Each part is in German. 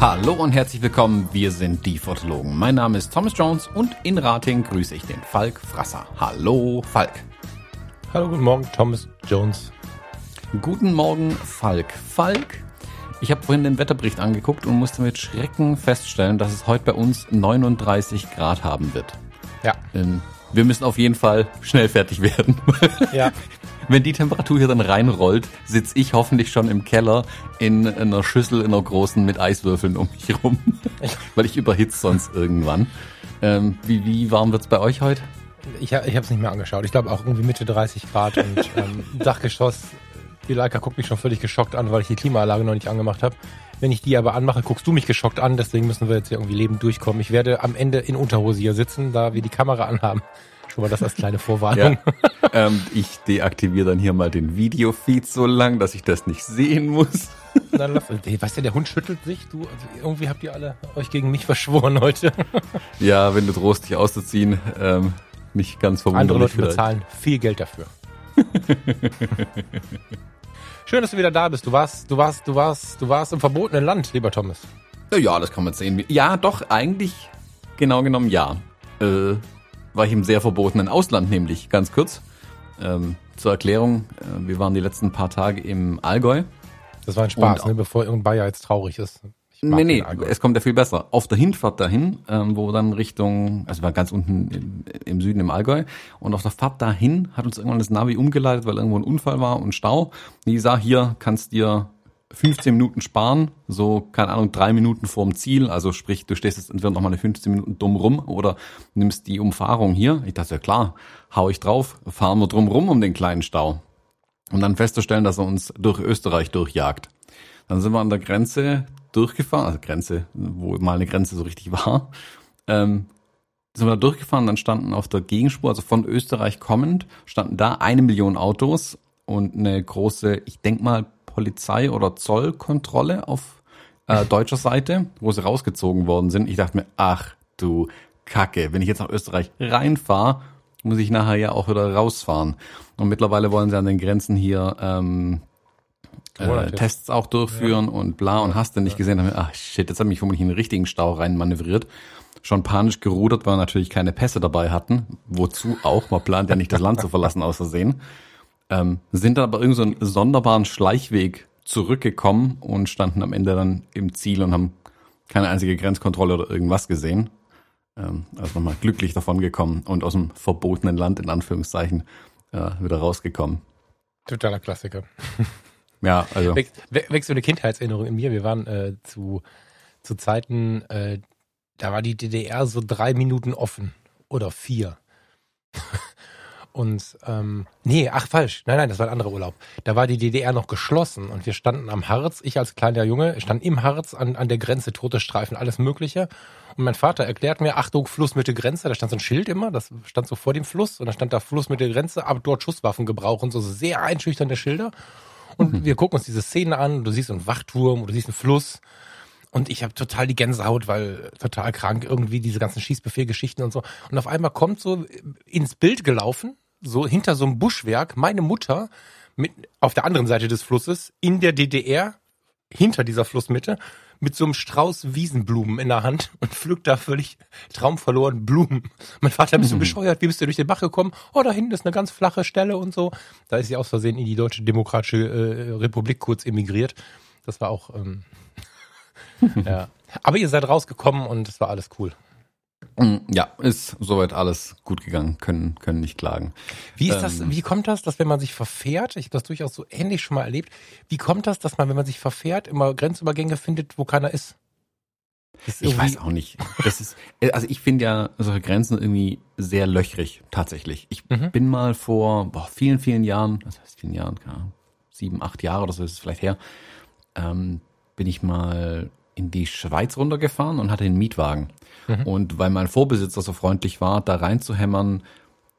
Hallo und herzlich willkommen, wir sind die Fotologen. Mein Name ist Thomas Jones und in Rating grüße ich den Falk Frasser. Hallo Falk. Hallo, guten Morgen, Thomas Jones. Guten Morgen Falk. Falk, ich habe vorhin den Wetterbericht angeguckt und musste mit Schrecken feststellen, dass es heute bei uns 39 Grad haben wird. Ja. Ähm, wir müssen auf jeden Fall schnell fertig werden. Ja. Wenn die Temperatur hier dann reinrollt, sitze ich hoffentlich schon im Keller in einer Schüssel, in einer großen mit Eiswürfeln um mich rum, weil ich überhitze sonst irgendwann. Ähm, wie, wie warm wird's bei euch heute? Ich, ich habe es nicht mehr angeschaut. Ich glaube auch irgendwie Mitte 30 Grad und ähm, Dachgeschoss. Die Leica guckt mich schon völlig geschockt an, weil ich die Klimaanlage noch nicht angemacht habe. Wenn ich die aber anmache, guckst du mich geschockt an. Deswegen müssen wir jetzt irgendwie lebend durchkommen. Ich werde am Ende in Unterhose hier sitzen, da wir die Kamera anhaben. Schon mal das als kleine Vorwarnung. ähm, ich deaktiviere dann hier mal den Videofeed so lang, dass ich das nicht sehen muss. Dann lass, weißt du, der Hund schüttelt sich. Du, also irgendwie habt ihr alle euch gegen mich verschworen heute. Ja, wenn du drohst, dich auszuziehen, ähm, nicht ganz Andere verwunderlich Leute vielleicht. bezahlen viel Geld dafür. Schön, dass du wieder da bist. Du warst, du warst, du warst, du warst im verbotenen Land, lieber Thomas. Ja, das kann man sehen. Ja, doch, eigentlich, genau genommen, ja. Äh, war ich im sehr verbotenen Ausland, nämlich, ganz kurz. Ähm, zur Erklärung, äh, wir waren die letzten paar Tage im Allgäu. Das war ein Spaß, Und- ne, bevor irgendein Bayer jetzt traurig ist. Nee, nee, es kommt ja viel besser. Auf der Hinfahrt dahin, ähm, wo wir dann Richtung, also wir waren ganz unten im, im Süden im Allgäu, und auf der Fahrt dahin hat uns irgendwann das Navi umgeleitet, weil irgendwo ein Unfall war und Stau. Die sagt, hier kannst dir 15 Minuten sparen, so, keine Ahnung, drei Minuten vorm Ziel, also sprich, du stehst jetzt entweder noch mal eine 15 Minuten dumm rum oder nimmst die Umfahrung hier. Ich dachte, ja klar, hau ich drauf, fahren wir drum rum um den kleinen Stau. Und dann festzustellen, dass er uns durch Österreich durchjagt. Dann sind wir an der Grenze durchgefahren, also Grenze, wo mal eine Grenze so richtig war. Ähm, sind wir da durchgefahren, dann standen auf der Gegenspur, also von Österreich kommend, standen da eine Million Autos und eine große, ich denk mal, Polizei- oder Zollkontrolle auf äh, deutscher Seite, wo sie rausgezogen worden sind. Ich dachte mir, ach du Kacke, wenn ich jetzt nach Österreich reinfahre, muss ich nachher ja auch wieder rausfahren. Und mittlerweile wollen sie an den Grenzen hier ähm, äh. Tests auch durchführen und bla und hast du nicht gesehen. Da hab ich mir, Ach shit, jetzt hat mich vermutlich in den richtigen Stau rein manövriert. Schon panisch gerudert, weil wir natürlich keine Pässe dabei hatten. Wozu auch? Man plant ja nicht das Land zu verlassen aus Versehen. Ähm, sind dann aber irgend so einen sonderbaren Schleichweg zurückgekommen und standen am Ende dann im Ziel und haben keine einzige Grenzkontrolle oder irgendwas gesehen. Ähm, also nochmal glücklich davon gekommen und aus dem verbotenen Land in Anführungszeichen äh, wieder rausgekommen. Totaler Klassiker. Ja, also Wächst, wä- wächst so eine Kindheitserinnerung in mir. Wir waren äh, zu, zu Zeiten, äh, da war die DDR so drei Minuten offen. Oder vier. Und, ähm, nee, ach falsch. Nein, nein, das war ein anderer Urlaub. Da war die DDR noch geschlossen und wir standen am Harz. Ich als kleiner Junge stand im Harz an, an der Grenze, Todesstreifen, alles Mögliche. Und mein Vater erklärt mir, Achtung, Flussmitte Grenze. Da stand so ein Schild immer, das stand so vor dem Fluss. Und da stand da Flussmitte Grenze, ab dort Schusswaffen gebrauchen. So sehr einschüchternde Schilder. Und wir gucken uns diese Szene an. Du siehst einen Wachturm, du siehst einen Fluss. Und ich habe total die Gänsehaut, weil total krank irgendwie diese ganzen Schießbefehlgeschichten und so. Und auf einmal kommt so ins Bild gelaufen, so hinter so einem Buschwerk, meine Mutter mit auf der anderen Seite des Flusses in der DDR hinter dieser Flussmitte mit so einem Strauß Wiesenblumen in der Hand und pflückt da völlig traumverloren Blumen. Mein Vater, bist du bescheuert? Wie bist du durch den Bach gekommen? Oh, da hinten ist eine ganz flache Stelle und so. Da ist sie aus Versehen in die Deutsche Demokratische äh, Republik kurz emigriert. Das war auch, ähm, ja. Aber ihr seid rausgekommen und es war alles cool. Mm, Ja, ist soweit alles gut gegangen, können, können nicht klagen. Wie ist das, Ähm. wie kommt das, dass wenn man sich verfährt, ich habe das durchaus so ähnlich schon mal erlebt, wie kommt das, dass man, wenn man sich verfährt, immer Grenzübergänge findet, wo keiner ist? Ist Ich weiß auch nicht. Das ist, äh, also ich finde ja solche Grenzen irgendwie sehr löchrig, tatsächlich. Ich Mhm. bin mal vor boah, vielen, vielen Jahren, was heißt vielen Jahren, keine Ahnung, sieben, acht Jahre oder so ist es vielleicht her, ähm, bin ich mal in die Schweiz runtergefahren und hatte einen Mietwagen. Mhm. Und weil mein Vorbesitzer so freundlich war, da reinzuhämmern,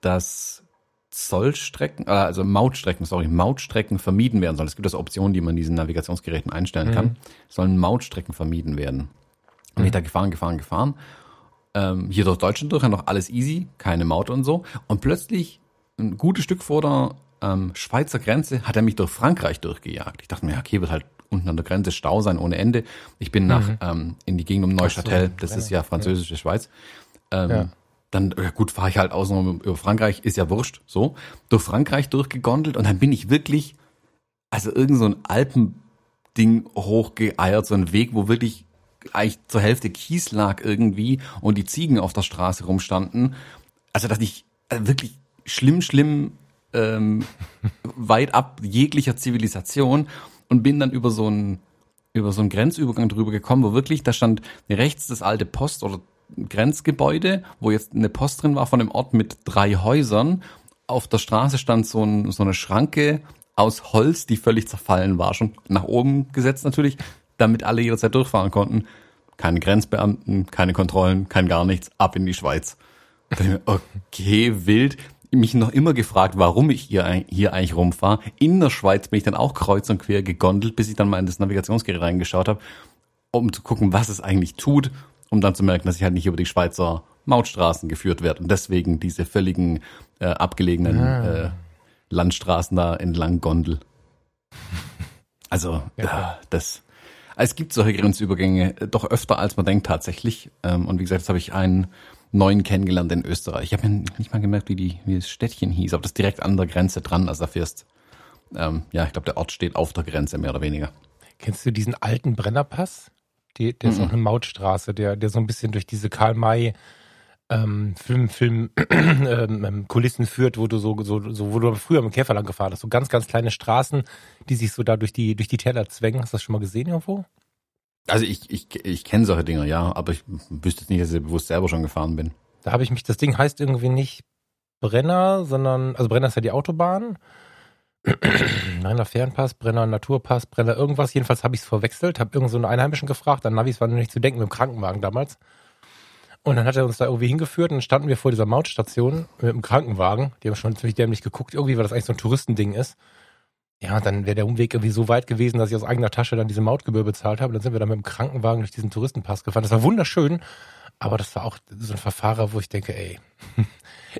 dass Zollstrecken, äh, also Mautstrecken, sorry, Mautstrecken vermieden werden sollen. Es gibt also Optionen, die man in diesen Navigationsgeräten einstellen kann. Sollen Mautstrecken vermieden werden. Und ich da gefahren, gefahren, gefahren. Ähm, hier durch Deutschland durch, noch alles easy, keine Maut und so. Und plötzlich, ein gutes Stück vor der ähm, Schweizer Grenze, hat er mich durch Frankreich durchgejagt. Ich dachte mir, okay, wird halt unten an der Grenze Stau sein ohne Ende. Ich bin nach ähm, in die Gegend um Neuchâtel, so, das ist ja französische Schweiz. Ähm, Ja. Dann, ja gut, fahre ich halt außen über Frankreich, ist ja wurscht, so. Durch Frankreich durchgegondelt und dann bin ich wirklich, also irgend so ein Alpending hochgeeiert, so ein Weg, wo wirklich eigentlich zur Hälfte Kies lag irgendwie und die Ziegen auf der Straße rumstanden. Also, dass ich also wirklich schlimm, schlimm ähm, weit ab jeglicher Zivilisation und bin dann über so einen über so einen Grenzübergang drüber gekommen, wo wirklich, da stand rechts das alte Post- oder Grenzgebäude, wo jetzt eine Post drin war von dem Ort mit drei Häusern. Auf der Straße stand so, ein, so eine Schranke aus Holz, die völlig zerfallen war, schon nach oben gesetzt natürlich, damit alle jederzeit durchfahren konnten. Keine Grenzbeamten, keine Kontrollen, kein gar nichts, ab in die Schweiz. Okay, wild. Mich noch immer gefragt, warum ich hier, hier eigentlich rumfahre. In der Schweiz bin ich dann auch kreuz und quer gegondelt, bis ich dann mal in das Navigationsgerät reingeschaut habe, um zu gucken, was es eigentlich tut, um dann zu merken, dass ich halt nicht über die Schweizer Mautstraßen geführt werde und deswegen diese völligen äh, abgelegenen äh, Landstraßen da entlang gondel. Also, Ja. äh, das. Es gibt solche Grenzübergänge doch öfter, als man denkt tatsächlich. Ähm, und wie gesagt, jetzt habe ich einen neuen kennengelernt in Österreich. Ich habe mir nicht mal gemerkt, wie, die, wie das Städtchen hieß, aber das ist direkt an der Grenze dran. Also da fährst, ähm, ja, ich glaube, der Ort steht auf der Grenze, mehr oder weniger. Kennst du diesen alten Brennerpass? Die, der ist auch eine Mautstraße, der, der so ein bisschen durch diese Karl-May ähm, Film, Film ähm, ähm, Kulissen führt, wo du so, so, so, wo du früher mit dem Käfer lang gefahren hast. So ganz, ganz kleine Straßen, die sich so da durch die, durch die Täler zwängen. Hast du das schon mal gesehen irgendwo? Also ich, ich, ich kenne solche Dinger, ja, aber ich wüsste jetzt nicht, dass ich bewusst selber schon gefahren bin. Da habe ich mich, das Ding heißt irgendwie nicht Brenner, sondern, also Brenner ist ja die Autobahn. Brenner Fernpass, Brenner Naturpass, Brenner irgendwas. Jedenfalls habe ich es verwechselt, habe irgend so Einheimischen gefragt. An Navis war nur nicht zu denken mit dem Krankenwagen damals. Und dann hat er uns da irgendwie hingeführt und standen wir vor dieser Mautstation mit dem Krankenwagen. Die haben schon ziemlich dämlich geguckt, irgendwie, weil das eigentlich so ein Touristending ist. Ja, dann wäre der Umweg irgendwie so weit gewesen, dass ich aus eigener Tasche dann diese Mautgebühr bezahlt habe. Dann sind wir dann mit dem Krankenwagen durch diesen Touristenpass gefahren. Das war wunderschön, aber das war auch so ein Verfahrer, wo ich denke, ey.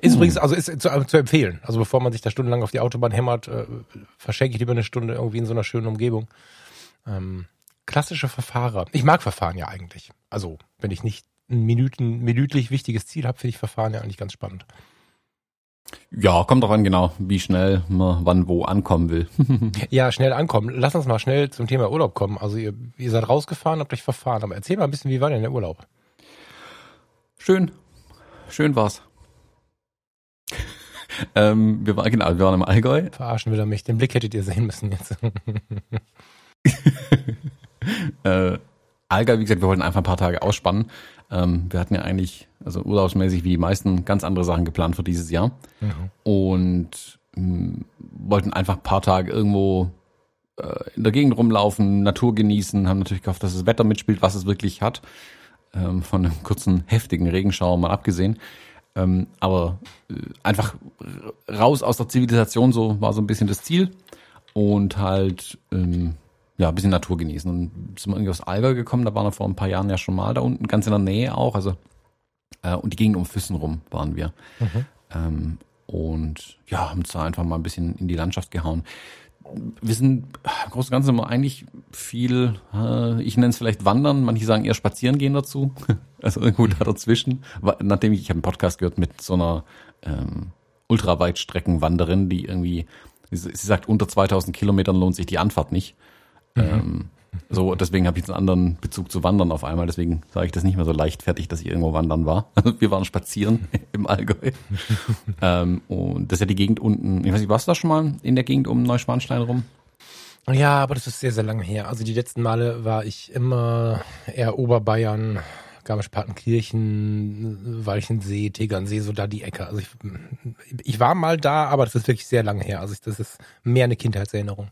Ist übrigens, also ist zu, zu empfehlen. Also bevor man sich da stundenlang auf die Autobahn hämmert, äh, verschenke ich lieber eine Stunde irgendwie in so einer schönen Umgebung. Ähm, klassische Verfahrer. Ich mag Verfahren ja eigentlich. Also, wenn ich nicht ein Minuten, minütlich wichtiges Ziel habe, finde ich Verfahren ja eigentlich ganz spannend. Ja, kommt drauf an, genau, wie schnell man wann wo ankommen will. Ja, schnell ankommen. Lass uns mal schnell zum Thema Urlaub kommen. Also ihr, ihr seid rausgefahren, habt euch verfahren. Aber erzähl mal ein bisschen, wie war denn der Urlaub? Schön. Schön war's. ähm, wir waren, genau, wir waren im Allgäu. Verarschen will er mich. Den Blick hättet ihr sehen müssen jetzt. Äh, Allgäu, wie gesagt, wir wollten einfach ein paar Tage ausspannen. Ähm, wir hatten ja eigentlich, also urlaubsmäßig wie die meisten, ganz andere Sachen geplant für dieses Jahr. Und mh, wollten einfach ein paar Tage irgendwo äh, in der Gegend rumlaufen, Natur genießen, haben natürlich gehofft, dass das Wetter mitspielt, was es wirklich hat. Ähm, von einem kurzen, heftigen Regenschauer mal abgesehen. Ähm, aber äh, einfach raus aus der Zivilisation, so war so ein bisschen das Ziel. Und halt, ähm, ja, ein bisschen Natur genießen. Und sind wir irgendwie aus Allgäu gekommen, da waren wir vor ein paar Jahren ja schon mal da unten, ganz in der Nähe auch. Also, äh, und die Gegend um Füssen rum waren wir. Ähm, und ja, haben uns da einfach mal ein bisschen in die Landschaft gehauen. Wir sind im Großen und Ganzen immer eigentlich viel, äh, ich nenne es vielleicht Wandern, manche sagen eher Spazieren gehen dazu. Also irgendwo da dazwischen. Nachdem ich, ich habe einen Podcast gehört mit so einer ähm, Ultraweitstreckenwanderin, die irgendwie, sie, sagt, unter 2000 Kilometern lohnt sich die Anfahrt nicht. Ähm, so, deswegen habe ich jetzt einen anderen Bezug zu Wandern auf einmal. Deswegen sage ich das nicht mehr so leichtfertig, dass ich irgendwo wandern war. Wir waren spazieren im Allgäu. ähm, und das ist ja die Gegend unten. Ich weiß nicht, warst du da schon mal in der Gegend um Neuschwanstein rum? Ja, aber das ist sehr, sehr lange her. Also die letzten Male war ich immer eher Oberbayern, Garmisch-Partenkirchen, Walchensee, Tegernsee, so da die Ecke. Also ich, ich war mal da, aber das ist wirklich sehr lange her. Also ich, das ist mehr eine Kindheitserinnerung.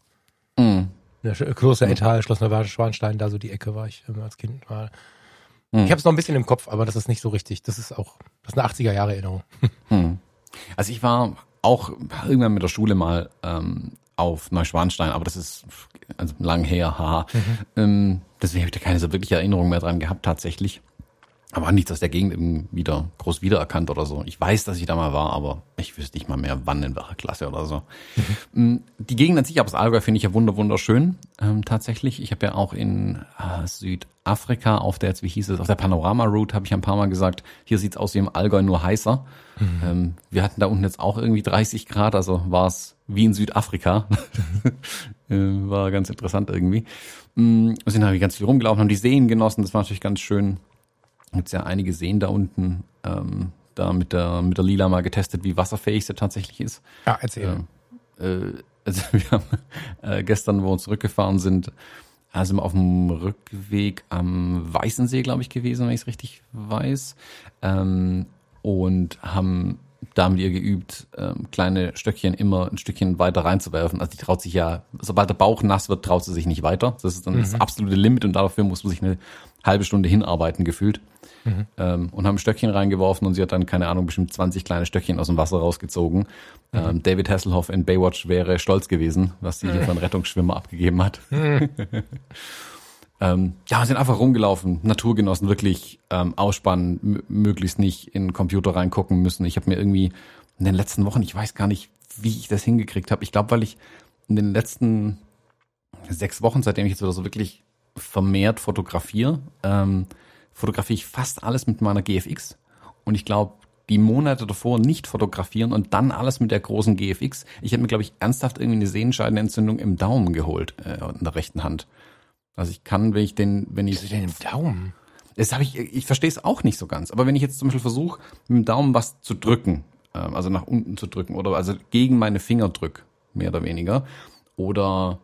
Mhm. Ja, Sch- Kloster Ettal, Schloss Neuschwanstein, da so die Ecke war ich immer als Kind mal. Hm. Ich habe es noch ein bisschen im Kopf, aber das ist nicht so richtig. Das ist auch, das ist eine 80er Jahre Erinnerung. Hm. Also ich war auch irgendwann mit der Schule mal ähm, auf Neuschwanstein, aber das ist also lang her, haha. Mhm. Ähm, deswegen habe ich da keine so wirkliche Erinnerung mehr dran gehabt tatsächlich. Aber nichts aus der Gegend wieder groß wiedererkannt oder so. Ich weiß, dass ich da mal war, aber ich wüsste nicht mal mehr, wann in welcher Klasse oder so. Mhm. Die Gegend an sich, aber das Allgäu finde ich ja wunderschön ähm, tatsächlich. Ich habe ja auch in äh, Südafrika auf der, jetzt wie hieß es, auf der Panorama-Route habe ich ein paar Mal gesagt, hier sieht's aus wie im Allgäu, nur heißer. Mhm. Ähm, wir hatten da unten jetzt auch irgendwie 30 Grad, also war es wie in Südafrika. Äh, war ganz interessant irgendwie. Wir sind halt ganz viel rumgelaufen, haben die Seen genossen, das war natürlich ganz schön gibt's ja einige Seen da unten, ähm, da mit der, mit der Lila mal getestet, wie wasserfähig sie tatsächlich ist. Ja, erzähl. Äh, äh, also wir haben äh, gestern, wo wir zurückgefahren sind, also auf dem Rückweg am Weißensee, glaube ich, gewesen, wenn ich es richtig weiß. Ähm, und haben da mit ihr geübt, ähm, kleine Stöckchen immer ein Stückchen weiter reinzuwerfen. Also die traut sich ja, sobald der Bauch nass wird, traut sie sich nicht weiter. Das ist dann mhm. das absolute Limit und dafür muss man sich eine halbe Stunde hinarbeiten gefühlt. Mhm. Ähm, und haben Stöckchen reingeworfen und sie hat dann, keine Ahnung, bestimmt 20 kleine Stöckchen aus dem Wasser rausgezogen. Mhm. Ähm, David Hasselhoff in Baywatch wäre stolz gewesen, was sie hier von Rettungsschwimmer abgegeben hat. Mhm. ähm, ja, sind einfach rumgelaufen, Naturgenossen, wirklich ähm, ausspannen, möglichst nicht in den Computer reingucken müssen. Ich habe mir irgendwie in den letzten Wochen, ich weiß gar nicht, wie ich das hingekriegt habe. Ich glaube, weil ich in den letzten sechs Wochen, seitdem ich jetzt wieder so wirklich vermehrt fotografiere, ähm, fotografiere ich fast alles mit meiner GFX. Und ich glaube, die Monate davor nicht fotografieren und dann alles mit der großen GFX. Ich habe mir, glaube ich, ernsthaft irgendwie eine Sehenscheidenentzündung im Daumen geholt, äh, in der rechten Hand. Also ich kann, wenn ich den, wenn ich. Was denn im Daumen? Das habe ich, ich verstehe es auch nicht so ganz. Aber wenn ich jetzt zum Beispiel versuche, mit dem Daumen was zu drücken, äh, also nach unten zu drücken oder also gegen meine Finger drück, mehr oder weniger, oder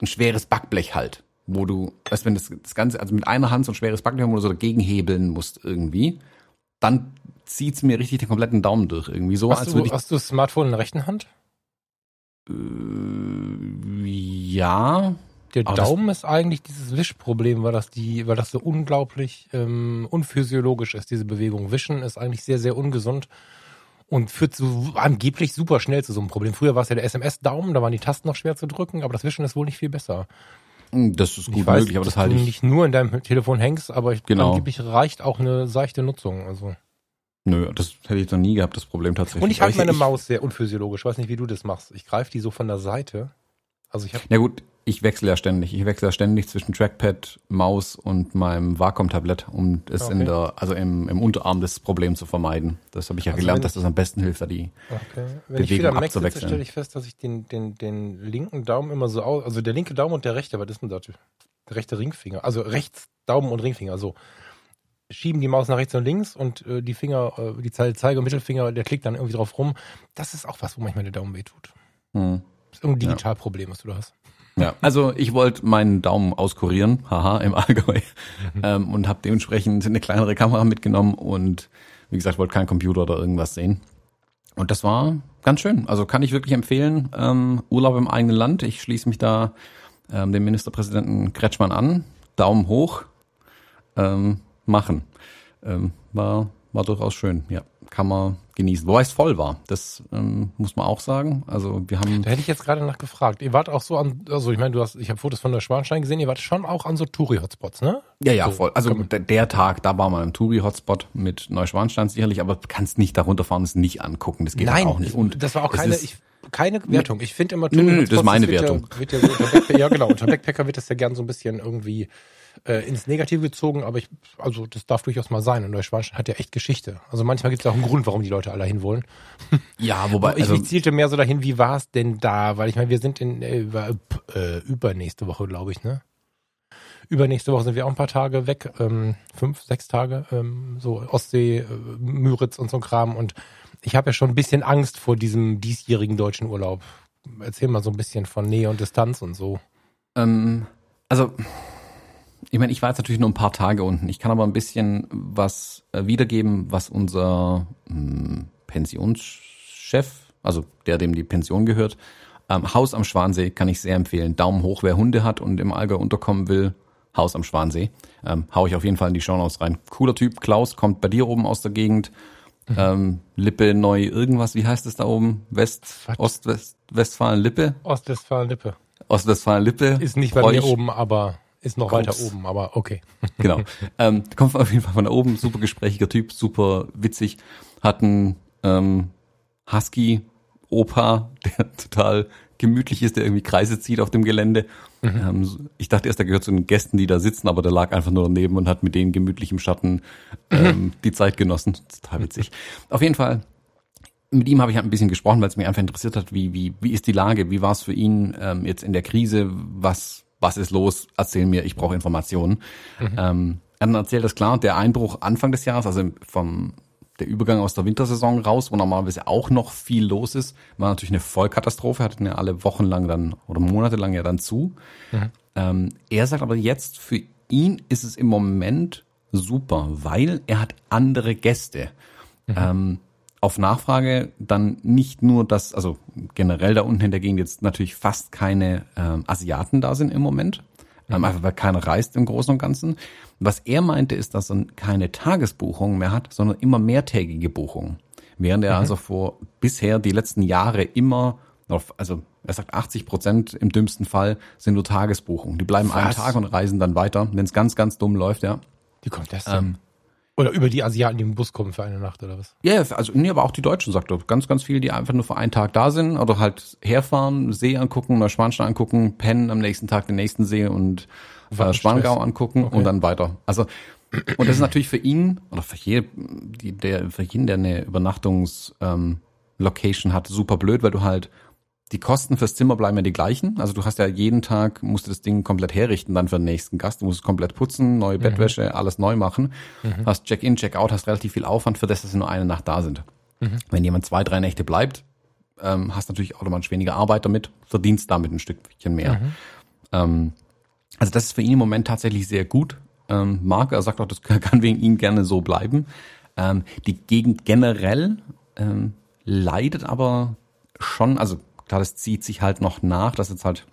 ein schweres Backblech halt, wo du, weißt wenn das, das Ganze, also mit einer Hand so ein schweres Backblech, wo du so dagegen hebeln musst irgendwie, dann zieht's mir richtig den kompletten Daumen durch irgendwie so. Hast, als du, ich, hast du das Smartphone in der rechten Hand? Äh, ja. Der Daumen ist eigentlich dieses Wischproblem, weil das die, weil das so unglaublich ähm, unphysiologisch ist, diese Bewegung. Wischen ist eigentlich sehr, sehr ungesund und führt so angeblich super schnell zu so einem Problem. Früher war es ja der SMS-Daumen, da waren die Tasten noch schwer zu drücken, aber das Wischen ist wohl nicht viel besser. Hm, das ist gut ich weiß, möglich, aber das halte ich. nicht nur in deinem Telefon hängst, aber genau. angeblich reicht auch eine seichte Nutzung. Also. Nö, das hätte ich noch nie gehabt, das Problem tatsächlich. Und ich halte meine ich, Maus sehr unphysiologisch. Ich weiß nicht, wie du das machst. Ich greife die so von der Seite. Also ich habe. Ja gut, ich wechsle ja ständig. Ich wechsle ja ständig zwischen Trackpad, Maus und meinem Wacom-Tablett, um es okay. in der, also im, im Unterarm das Problem zu vermeiden. Das habe ich ja also gelernt, dass das am besten hilft, da die okay. Wenn Bewegung ich wieder Mac sitze, stelle ich fest, dass ich den, den, den linken Daumen immer so aus, also der linke Daumen und der rechte, was ist denn das? Der rechte Ringfinger, also rechts Daumen und Ringfinger, so. Schieben die Maus nach rechts und links und äh, die Finger, äh, die Zeige- und Mittelfinger, der klickt dann irgendwie drauf rum. Das ist auch was, wo manchmal der Daumen wehtut. Hm. Das ist irgendein Digitalproblem, ja. was du da hast. Ja, also ich wollte meinen Daumen auskurieren, haha, im Allgäu, mhm. ähm, und habe dementsprechend eine kleinere Kamera mitgenommen und wie gesagt, wollte keinen Computer oder irgendwas sehen. Und das war ganz schön. Also kann ich wirklich empfehlen. Ähm, Urlaub im eigenen Land. Ich schließe mich da ähm, dem Ministerpräsidenten Kretschmann an. Daumen hoch. Ähm, machen. Ähm, war, war durchaus schön, ja kann man genießen. Wobei es voll war, das ähm, muss man auch sagen. Also wir haben. Da hätte ich jetzt gerade nach gefragt. Ihr wart auch so an, also ich meine, du hast, ich habe Fotos von der Schwanstein gesehen, ihr wart schon auch an so Touri-Hotspots, ne? Ja, ja, so, voll. Also der, der, Tag, da war man im Touri-Hotspot mit Neuschwanstein sicherlich, aber du kannst nicht darunter fahren, es nicht angucken. Das geht Nein, auch nicht. Und das war auch keine, ich, keine Wertung. Ich finde immer Touri Nö, das ist meine Wertung. Ja, ja, ja, genau. Unter Backpacker wird das ja gern so ein bisschen irgendwie äh, ins Negative gezogen, aber ich, also das darf durchaus mal sein. Und Neuschwanstein hat ja echt Geschichte. Also manchmal gibt es auch einen Grund, warum die Leute alle hin wollen. Ja, wobei. ich, also, ich zielte mehr so dahin, wie war es denn da? Weil ich meine, wir sind in äh, über, äh, übernächste Woche, glaube ich, ne? Übernächste Woche sind wir auch ein paar Tage weg, ähm, fünf, sechs Tage, ähm, so Ostsee, äh, Müritz und so ein Kram. Und ich habe ja schon ein bisschen Angst vor diesem diesjährigen deutschen Urlaub. Erzähl mal so ein bisschen von Nähe und Distanz und so. Ähm, also ich meine, ich war jetzt natürlich nur ein paar Tage unten. Ich kann aber ein bisschen was äh, wiedergeben, was unser hm, Pensionschef, also der, dem die Pension gehört, ähm, Haus am Schwansee kann ich sehr empfehlen. Daumen hoch, wer Hunde hat und im Allgäu unterkommen will. Haus am Schwansee. Ähm, hau ich auf jeden Fall in die Shownotes rein. Cooler Typ. Klaus kommt bei dir oben aus der Gegend. ähm, Lippe neu irgendwas, wie heißt es da oben? West, Was? Ost, West, Westfalen-Lippe? Ostwestfalen-Lippe. Ostwestfalen-Lippe. Ist nicht bei Freu mir oben, aber ist noch Kommt's. weiter oben, aber okay. Genau. ähm, kommt auf jeden Fall von da oben, super gesprächiger Typ, super witzig. Hat einen ähm, Husky-Opa, der total gemütlich ist, der irgendwie Kreise zieht auf dem Gelände. Ähm, so- ich dachte erst, er gehört zu den Gästen, die da sitzen, aber der lag einfach nur daneben und hat mit denen gemütlich im Schatten ähm, die Zeit genossen. Total witzig. Auf jeden Fall mit ihm habe ich halt ein bisschen gesprochen, weil es mich einfach interessiert hat, wie, wie, wie ist die Lage, wie war es für ihn ähm, jetzt in der Krise, was, was ist los, erzähl mir, ich brauche Informationen. Ähm, er hat dann erzählt, dass klar, der Einbruch Anfang des Jahres, also vom der Übergang aus der Wintersaison raus, wo normalerweise auch noch viel los ist, war natürlich eine Vollkatastrophe, hatten ja alle Wochen lang dann oder monatelang ja dann zu. Ähm, er sagt aber jetzt, für ihn ist es im Moment super, weil er hat andere Gäste. Ähm, auf Nachfrage dann nicht nur, dass, also generell da unten in der Gegend jetzt natürlich fast keine ähm, Asiaten da sind im Moment, ähm, einfach weil keiner reist im Großen und Ganzen. Was er meinte, ist, dass er keine Tagesbuchungen mehr hat, sondern immer mehrtägige Buchungen. Während er also vor bisher die letzten Jahre immer, auf, also er sagt 80 Prozent im dümmsten Fall sind nur Tagesbuchungen. Die bleiben einen Was? Tag und reisen dann weiter, wenn es ganz, ganz dumm läuft, ja. Wie kommt das denn? Oder über die Asiaten, die im Bus kommen für eine Nacht oder was? Ja, ja, also nee, aber auch die Deutschen, sagt er. Ganz, ganz viele, die einfach nur für einen Tag da sind oder halt herfahren, See angucken, Neuschwanstein angucken, pennen am nächsten Tag den nächsten See und äh, Schwangau angucken Okay. und dann weiter. Also und das ist natürlich für ihn oder für, je, die, der, für jeden, der eine Übernachtungs ähm, hat, super blöd, weil du halt die Kosten fürs Zimmer bleiben ja die gleichen. Also du hast ja jeden Tag, musst du das Ding komplett herrichten dann für den nächsten Gast. Du musst es komplett putzen, neue Bettwäsche, alles neu machen. Hast Check-in, Check-out, hast relativ viel Aufwand für das, dass sie nur eine Nacht da sind. Wenn jemand zwei, drei Nächte bleibt, ähm, hast natürlich automatisch weniger Arbeit damit, verdienst damit ein Stückchen mehr. Ähm, also das ist für ihn im Moment tatsächlich sehr gut. Ähm, Marc, er sagt auch, das kann wegen ihm gerne so bleiben. Ähm, die Gegend generell ähm, leidet aber schon, also klar, das zieht sich halt noch nach, dass jetzt halt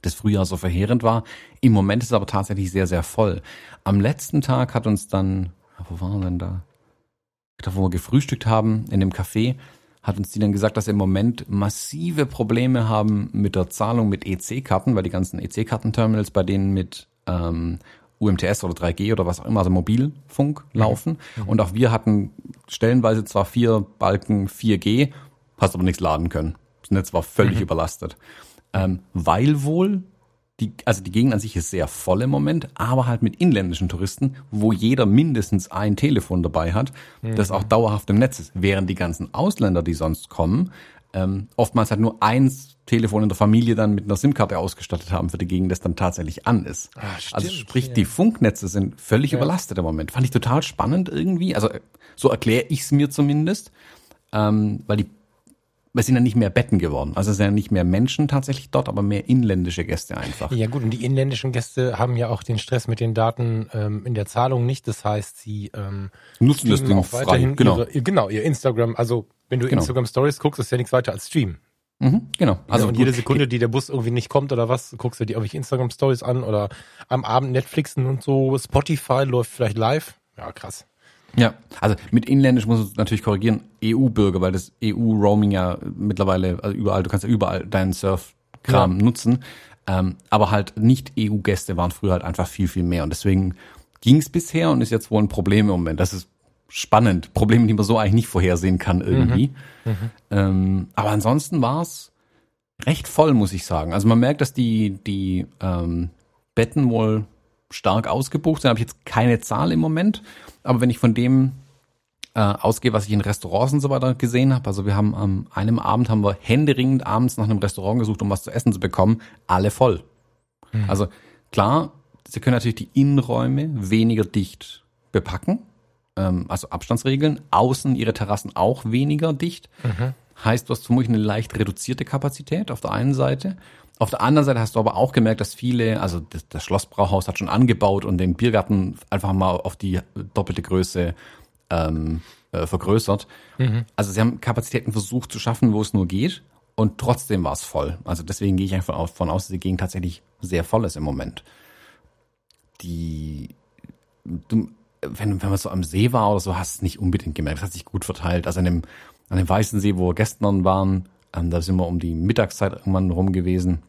das Frühjahr so verheerend war. Im Moment ist es aber tatsächlich sehr, sehr voll. Am letzten Tag hat uns dann, wo waren wir denn da? Da, wo wir gefrühstückt haben, in dem Café, hat uns die dann gesagt, dass sie im Moment massive Probleme haben mit der Zahlung mit EC-Karten, weil die ganzen EC-Kartenterminals bei denen mit ähm, UMTS oder 3G oder was auch immer, also Mobilfunk laufen. Und auch wir hatten stellenweise zwar vier Balken 4G, hast aber nichts laden können. Das Netz war völlig überlastet. Ähm, weil wohl die, also die Gegend an sich ist sehr voll im Moment, aber halt mit inländischen Touristen, wo jeder mindestens ein Telefon dabei hat, das auch dauerhaft im Netz ist. Während die ganzen Ausländer, die sonst kommen, ähm, oftmals halt nur eins Telefon in der Familie dann mit einer SIM-Karte ausgestattet haben für die Gegend, das dann tatsächlich an ist. Ah, stimmt, also sprich, ja. die Funknetze sind völlig überlastet im Moment. Fand ich total spannend irgendwie. Also äh, so erkläre ich es mir zumindest, ähm, weil die es sind ja nicht mehr Betten geworden. Also es sind ja nicht mehr Menschen tatsächlich dort, aber mehr inländische Gäste einfach. Ja gut, und die inländischen Gäste haben ja auch den Stress mit den Daten ähm, in der Zahlung nicht. Das heißt, sie ähm, Nutzen das Ding auch frei. weiterhin Genau. ihre, ihr- genau, ihr Instagram. Also wenn du Genau. Instagram Stories guckst, ist ja nichts weiter als Stream. Mhm, genau. Also Also und jede Sekunde, die der Bus irgendwie nicht kommt oder was, guckst du dir irgendwelche Instagram Stories an oder am Abend Netflixen und so. Spotify läuft vielleicht live. Ja, krass. Ja, also mit inländisch muss man natürlich korrigieren, EU-Bürger, weil das EU-Roaming ja mittlerweile, also überall, du kannst ja überall deinen Surf-Kram nutzen. Ähm, aber halt nicht EU-Gäste waren früher halt einfach viel, viel mehr. Und deswegen ging es bisher und ist jetzt wohl ein Problem im Moment. Das ist spannend. Probleme, die man so eigentlich nicht vorhersehen kann irgendwie. Ähm, aber ansonsten war es recht voll, muss ich sagen. Also man merkt, dass die, die ähm, Betten wohl stark ausgebucht sind. Habe ich jetzt keine Zahl im Moment. Aber wenn ich von dem äh, ausgehe, was ich in Restaurants und so weiter gesehen habe, also wir haben am einem Abend haben wir händeringend abends nach einem Restaurant gesucht, um was zu essen zu bekommen, alle voll. Also klar, sie können natürlich die Innenräume weniger dicht bepacken, ähm, also Abstandsregeln, außen ihre Terrassen auch weniger dicht. Heißt, du hast vermutlich eine leicht reduzierte Kapazität auf der einen Seite. Auf der anderen Seite hast du aber auch gemerkt, dass viele, also das, das Schlossbrauhaus hat schon angebaut und den Biergarten einfach mal auf die doppelte Größe ähm, äh, vergrößert. Also sie haben Kapazitäten versucht zu schaffen, wo es nur geht. Und trotzdem war es voll. Also deswegen gehe ich einfach davon aus, dass die Gegend tatsächlich sehr voll ist im Moment. Die, du, wenn, wenn man so am See war oder so, hast du es nicht unbedingt gemerkt. Es hat sich gut verteilt. Also an dem, an dem Weißen See, wo wir gestern waren, ähm, da sind wir um die Mittagszeit irgendwann rum gewesen.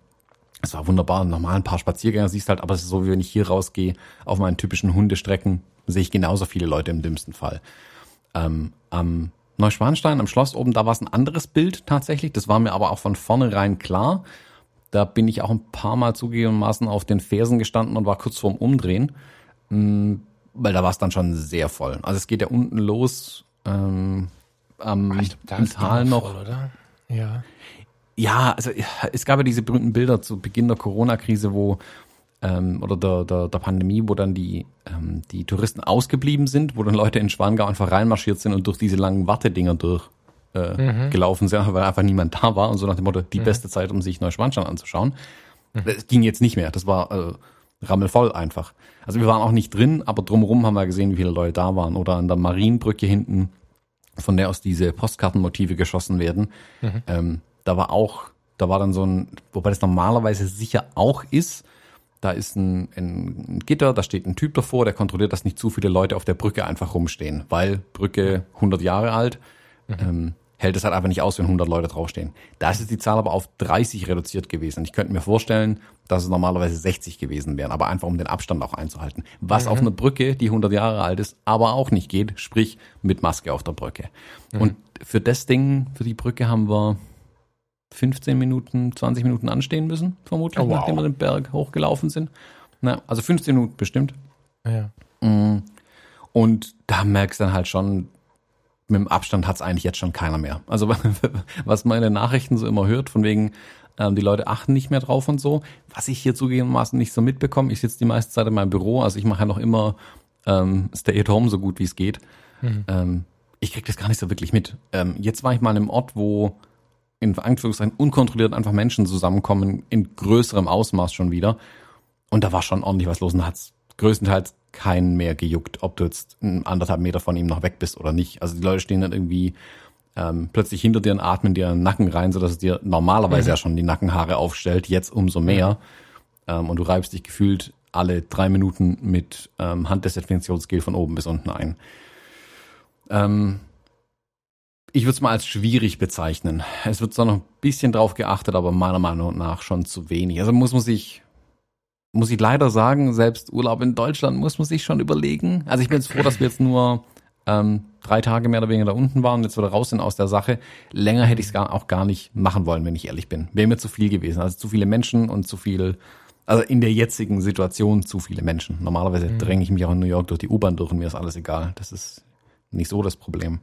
Es war wunderbar. Normal ein paar Spaziergänger siehst halt, aber es ist so, wie wenn ich hier rausgehe auf meinen typischen Hundestrecken, sehe ich genauso viele Leute im dümmsten Fall. Ähm, am Neuschwanstein, am Schloss oben, da war es ein anderes Bild tatsächlich. Das war mir aber auch von vornherein klar. Da bin ich auch ein paar Mal zugegebenermaßen auf den Fersen gestanden und war kurz vorm Umdrehen, mm, weil da war es dann schon sehr voll. Also es geht ja unten los ähm, am glaub, Tal noch. voll, oder? Ja. Ja, also es gab ja diese berühmten Bilder zu Beginn der Corona-Krise, wo ähm, oder der, der, der Pandemie, wo dann die, ähm, die Touristen ausgeblieben sind, wo dann Leute in Schwangau einfach reinmarschiert sind und durch diese langen Wartedinger durch äh, gelaufen sind, weil einfach niemand da war und so nach dem Motto, die beste Zeit, um sich Neuschwanstein anzuschauen. Das ging jetzt nicht mehr, das war äh, rammelvoll einfach. Also wir waren auch nicht drin, aber drumherum haben wir gesehen, wie viele Leute da waren. Oder an der Marienbrücke hinten, von der aus diese Postkartenmotive geschossen werden. Ähm, da war auch, da war dann so ein, wobei das normalerweise sicher auch ist, da ist ein, ein Gitter, da steht ein Typ davor, der kontrolliert, dass nicht zu viele Leute auf der Brücke einfach rumstehen, weil Brücke 100 Jahre alt, ähm, hält es halt einfach nicht aus, wenn 100 Leute draufstehen. Da ist die Zahl aber auf 30 reduziert gewesen. Ich könnte mir vorstellen, dass es normalerweise 60 gewesen wären, aber einfach um den Abstand auch einzuhalten. Was auf einer Brücke, die 100 Jahre alt ist, aber auch nicht geht, sprich mit Maske auf der Brücke. Und für das Ding, für die Brücke haben wir 15 Minuten, 20 Minuten anstehen müssen, vermutlich, Oh, wow. nachdem wir den Berg hochgelaufen sind. Na, also 15 Minuten bestimmt. Ja. Und da merkst du dann halt schon, mit dem Abstand hat's eigentlich jetzt schon keiner mehr. Also was man in den Nachrichten so immer hört, von wegen, ähm, die Leute achten nicht mehr drauf und so. Was ich hier zugegebenermaßen nicht so mitbekomme, ich sitze die meiste Zeit in meinem Büro, also ich mache ja noch immer ähm, Stay at Home so gut wie es geht. Ähm, ich krieg das gar nicht so wirklich mit. Ähm, jetzt war ich mal in einem Ort, wo in Anführungszeichen unkontrolliert einfach Menschen zusammenkommen, in größerem Ausmaß schon wieder. Und da war schon ordentlich was los und da hat's größtenteils keinen mehr gejuckt, ob du jetzt anderthalb Meter von ihm noch weg bist oder nicht. Also die Leute stehen dann irgendwie ähm, plötzlich hinter dir und atmen dir den Nacken rein, sodass es dir normalerweise ja schon die Nackenhaare aufstellt, jetzt umso mehr. Ähm, und du reibst dich gefühlt alle drei Minuten mit ähm, Handdesinfektionsgel von oben bis unten ein. Ähm, ich würde es mal als schwierig bezeichnen. Es wird zwar noch ein bisschen drauf geachtet, aber meiner Meinung nach schon zu wenig. Also muss man sich, muss ich leider sagen, selbst Urlaub in Deutschland muss man sich schon überlegen. Also ich bin jetzt froh, dass wir jetzt nur ähm, drei Tage mehr oder weniger da unten waren und jetzt wieder raus sind aus der Sache. Länger hätte ich es auch gar nicht machen wollen, wenn ich ehrlich bin. Wäre mir zu viel gewesen. Also zu viele Menschen und zu viel, also in der jetzigen Situation zu viele Menschen. Normalerweise dränge ich mich auch in New York durch die U-Bahn durch und mir ist alles egal. Das ist nicht so das Problem.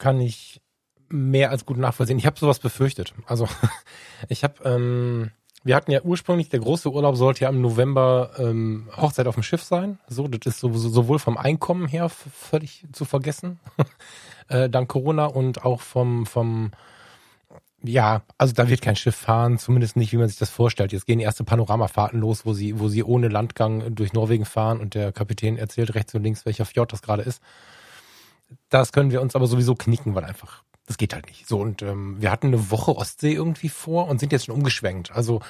Kann ich mehr als gut nachvollziehen. Ich habe sowas befürchtet. Also ich habe, ähm, wir hatten ja ursprünglich, der große Urlaub sollte ja im November ähm, Hochzeit auf dem Schiff sein. So, das ist so, sowohl vom Einkommen her völlig zu vergessen, äh, dank Corona und auch vom, vom ja, also da wird kein Schiff fahren, zumindest nicht, wie man sich das vorstellt. Jetzt gehen erste Panoramafahrten los, wo sie, wo sie ohne Landgang durch Norwegen fahren und der Kapitän erzählt rechts und links, welcher Fjord das gerade ist das können wir uns aber sowieso knicken, weil einfach, das geht halt nicht. So, und ähm, wir hatten eine Woche Ostsee irgendwie vor und sind jetzt schon umgeschwenkt. Also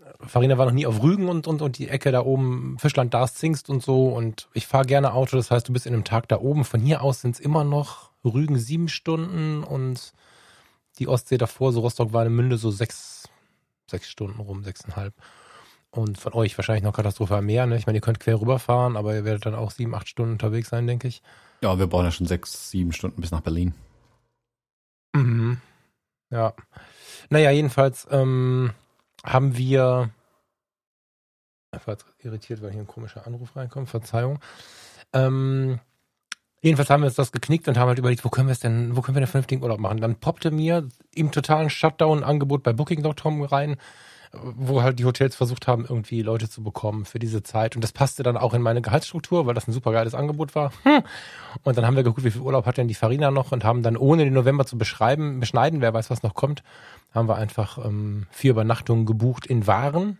äh, Farina war noch nie auf Rügen und, und, und die Ecke da oben, Fischland, Dars, Zingst und so. Und ich fahre gerne Auto, das heißt, du bist in einem Tag da oben. Von hier aus sind es immer noch Rügen sieben Stunden und die Ostsee davor, so Rostock, Warnemünde, so sechs, sechs Stunden rum, sechseinhalb. Und von euch wahrscheinlich noch katastrophal mehr. Ne? Ich meine, ihr könnt quer rüberfahren, aber ihr werdet dann auch sieben, acht Stunden unterwegs sein, denke ich. Ja, wir brauchen ja schon sechs, sieben Stunden bis nach Berlin. Mhm. Ja. Naja, jedenfalls ähm, haben wir. Ich irritiert, weil hier ein komischer Anruf reinkommt. Verzeihung. Ähm, jedenfalls haben wir uns das geknickt und haben halt überlegt, wo können wir es denn, wo können wir den vernünftigen Urlaub machen? Dann poppte mir im totalen Shutdown ein Angebot bei Booking.com rein, wo halt die Hotels versucht haben, irgendwie Leute zu bekommen für diese Zeit. Und das passte dann auch in meine Gehaltsstruktur, weil das ein super geiles Angebot war. Hm. Und dann haben wir geguckt, wie viel Urlaub hat denn die Farina noch und haben dann, ohne den November zu beschreiben, beschneiden, wer weiß, was noch kommt, haben wir einfach ähm, vier Übernachtungen gebucht in Waren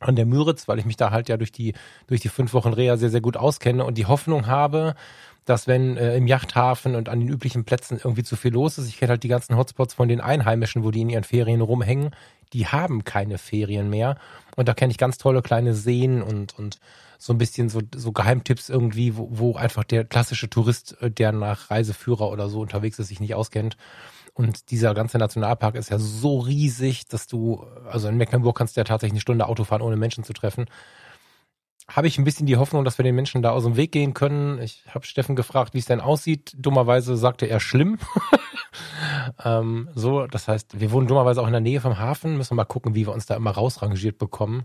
an der Müritz, weil ich mich da halt ja durch die, durch die fünf Wochen Reha sehr, sehr gut auskenne und die Hoffnung habe, dass wenn äh, im Yachthafen und an den üblichen Plätzen irgendwie zu viel los ist, ich kenne halt die ganzen Hotspots von den Einheimischen, wo die in ihren Ferien rumhängen, die haben keine Ferien mehr. Und da kenne ich ganz tolle kleine Seen und, und so ein bisschen so, so Geheimtipps irgendwie, wo, wo einfach der klassische Tourist, äh, der nach Reiseführer oder so unterwegs ist, sich nicht auskennt. Und dieser ganze Nationalpark ist ja so riesig, dass du, also in Mecklenburg kannst du ja tatsächlich eine Stunde Auto fahren, ohne Menschen zu treffen. Habe ich ein bisschen die Hoffnung, dass wir den Menschen da aus dem Weg gehen können. Ich habe Steffen gefragt, wie es denn aussieht. Dummerweise sagte er schlimm. ähm, so, das heißt, wir wohnen dummerweise auch in der Nähe vom Hafen. Müssen wir mal gucken, wie wir uns da immer rausrangiert bekommen.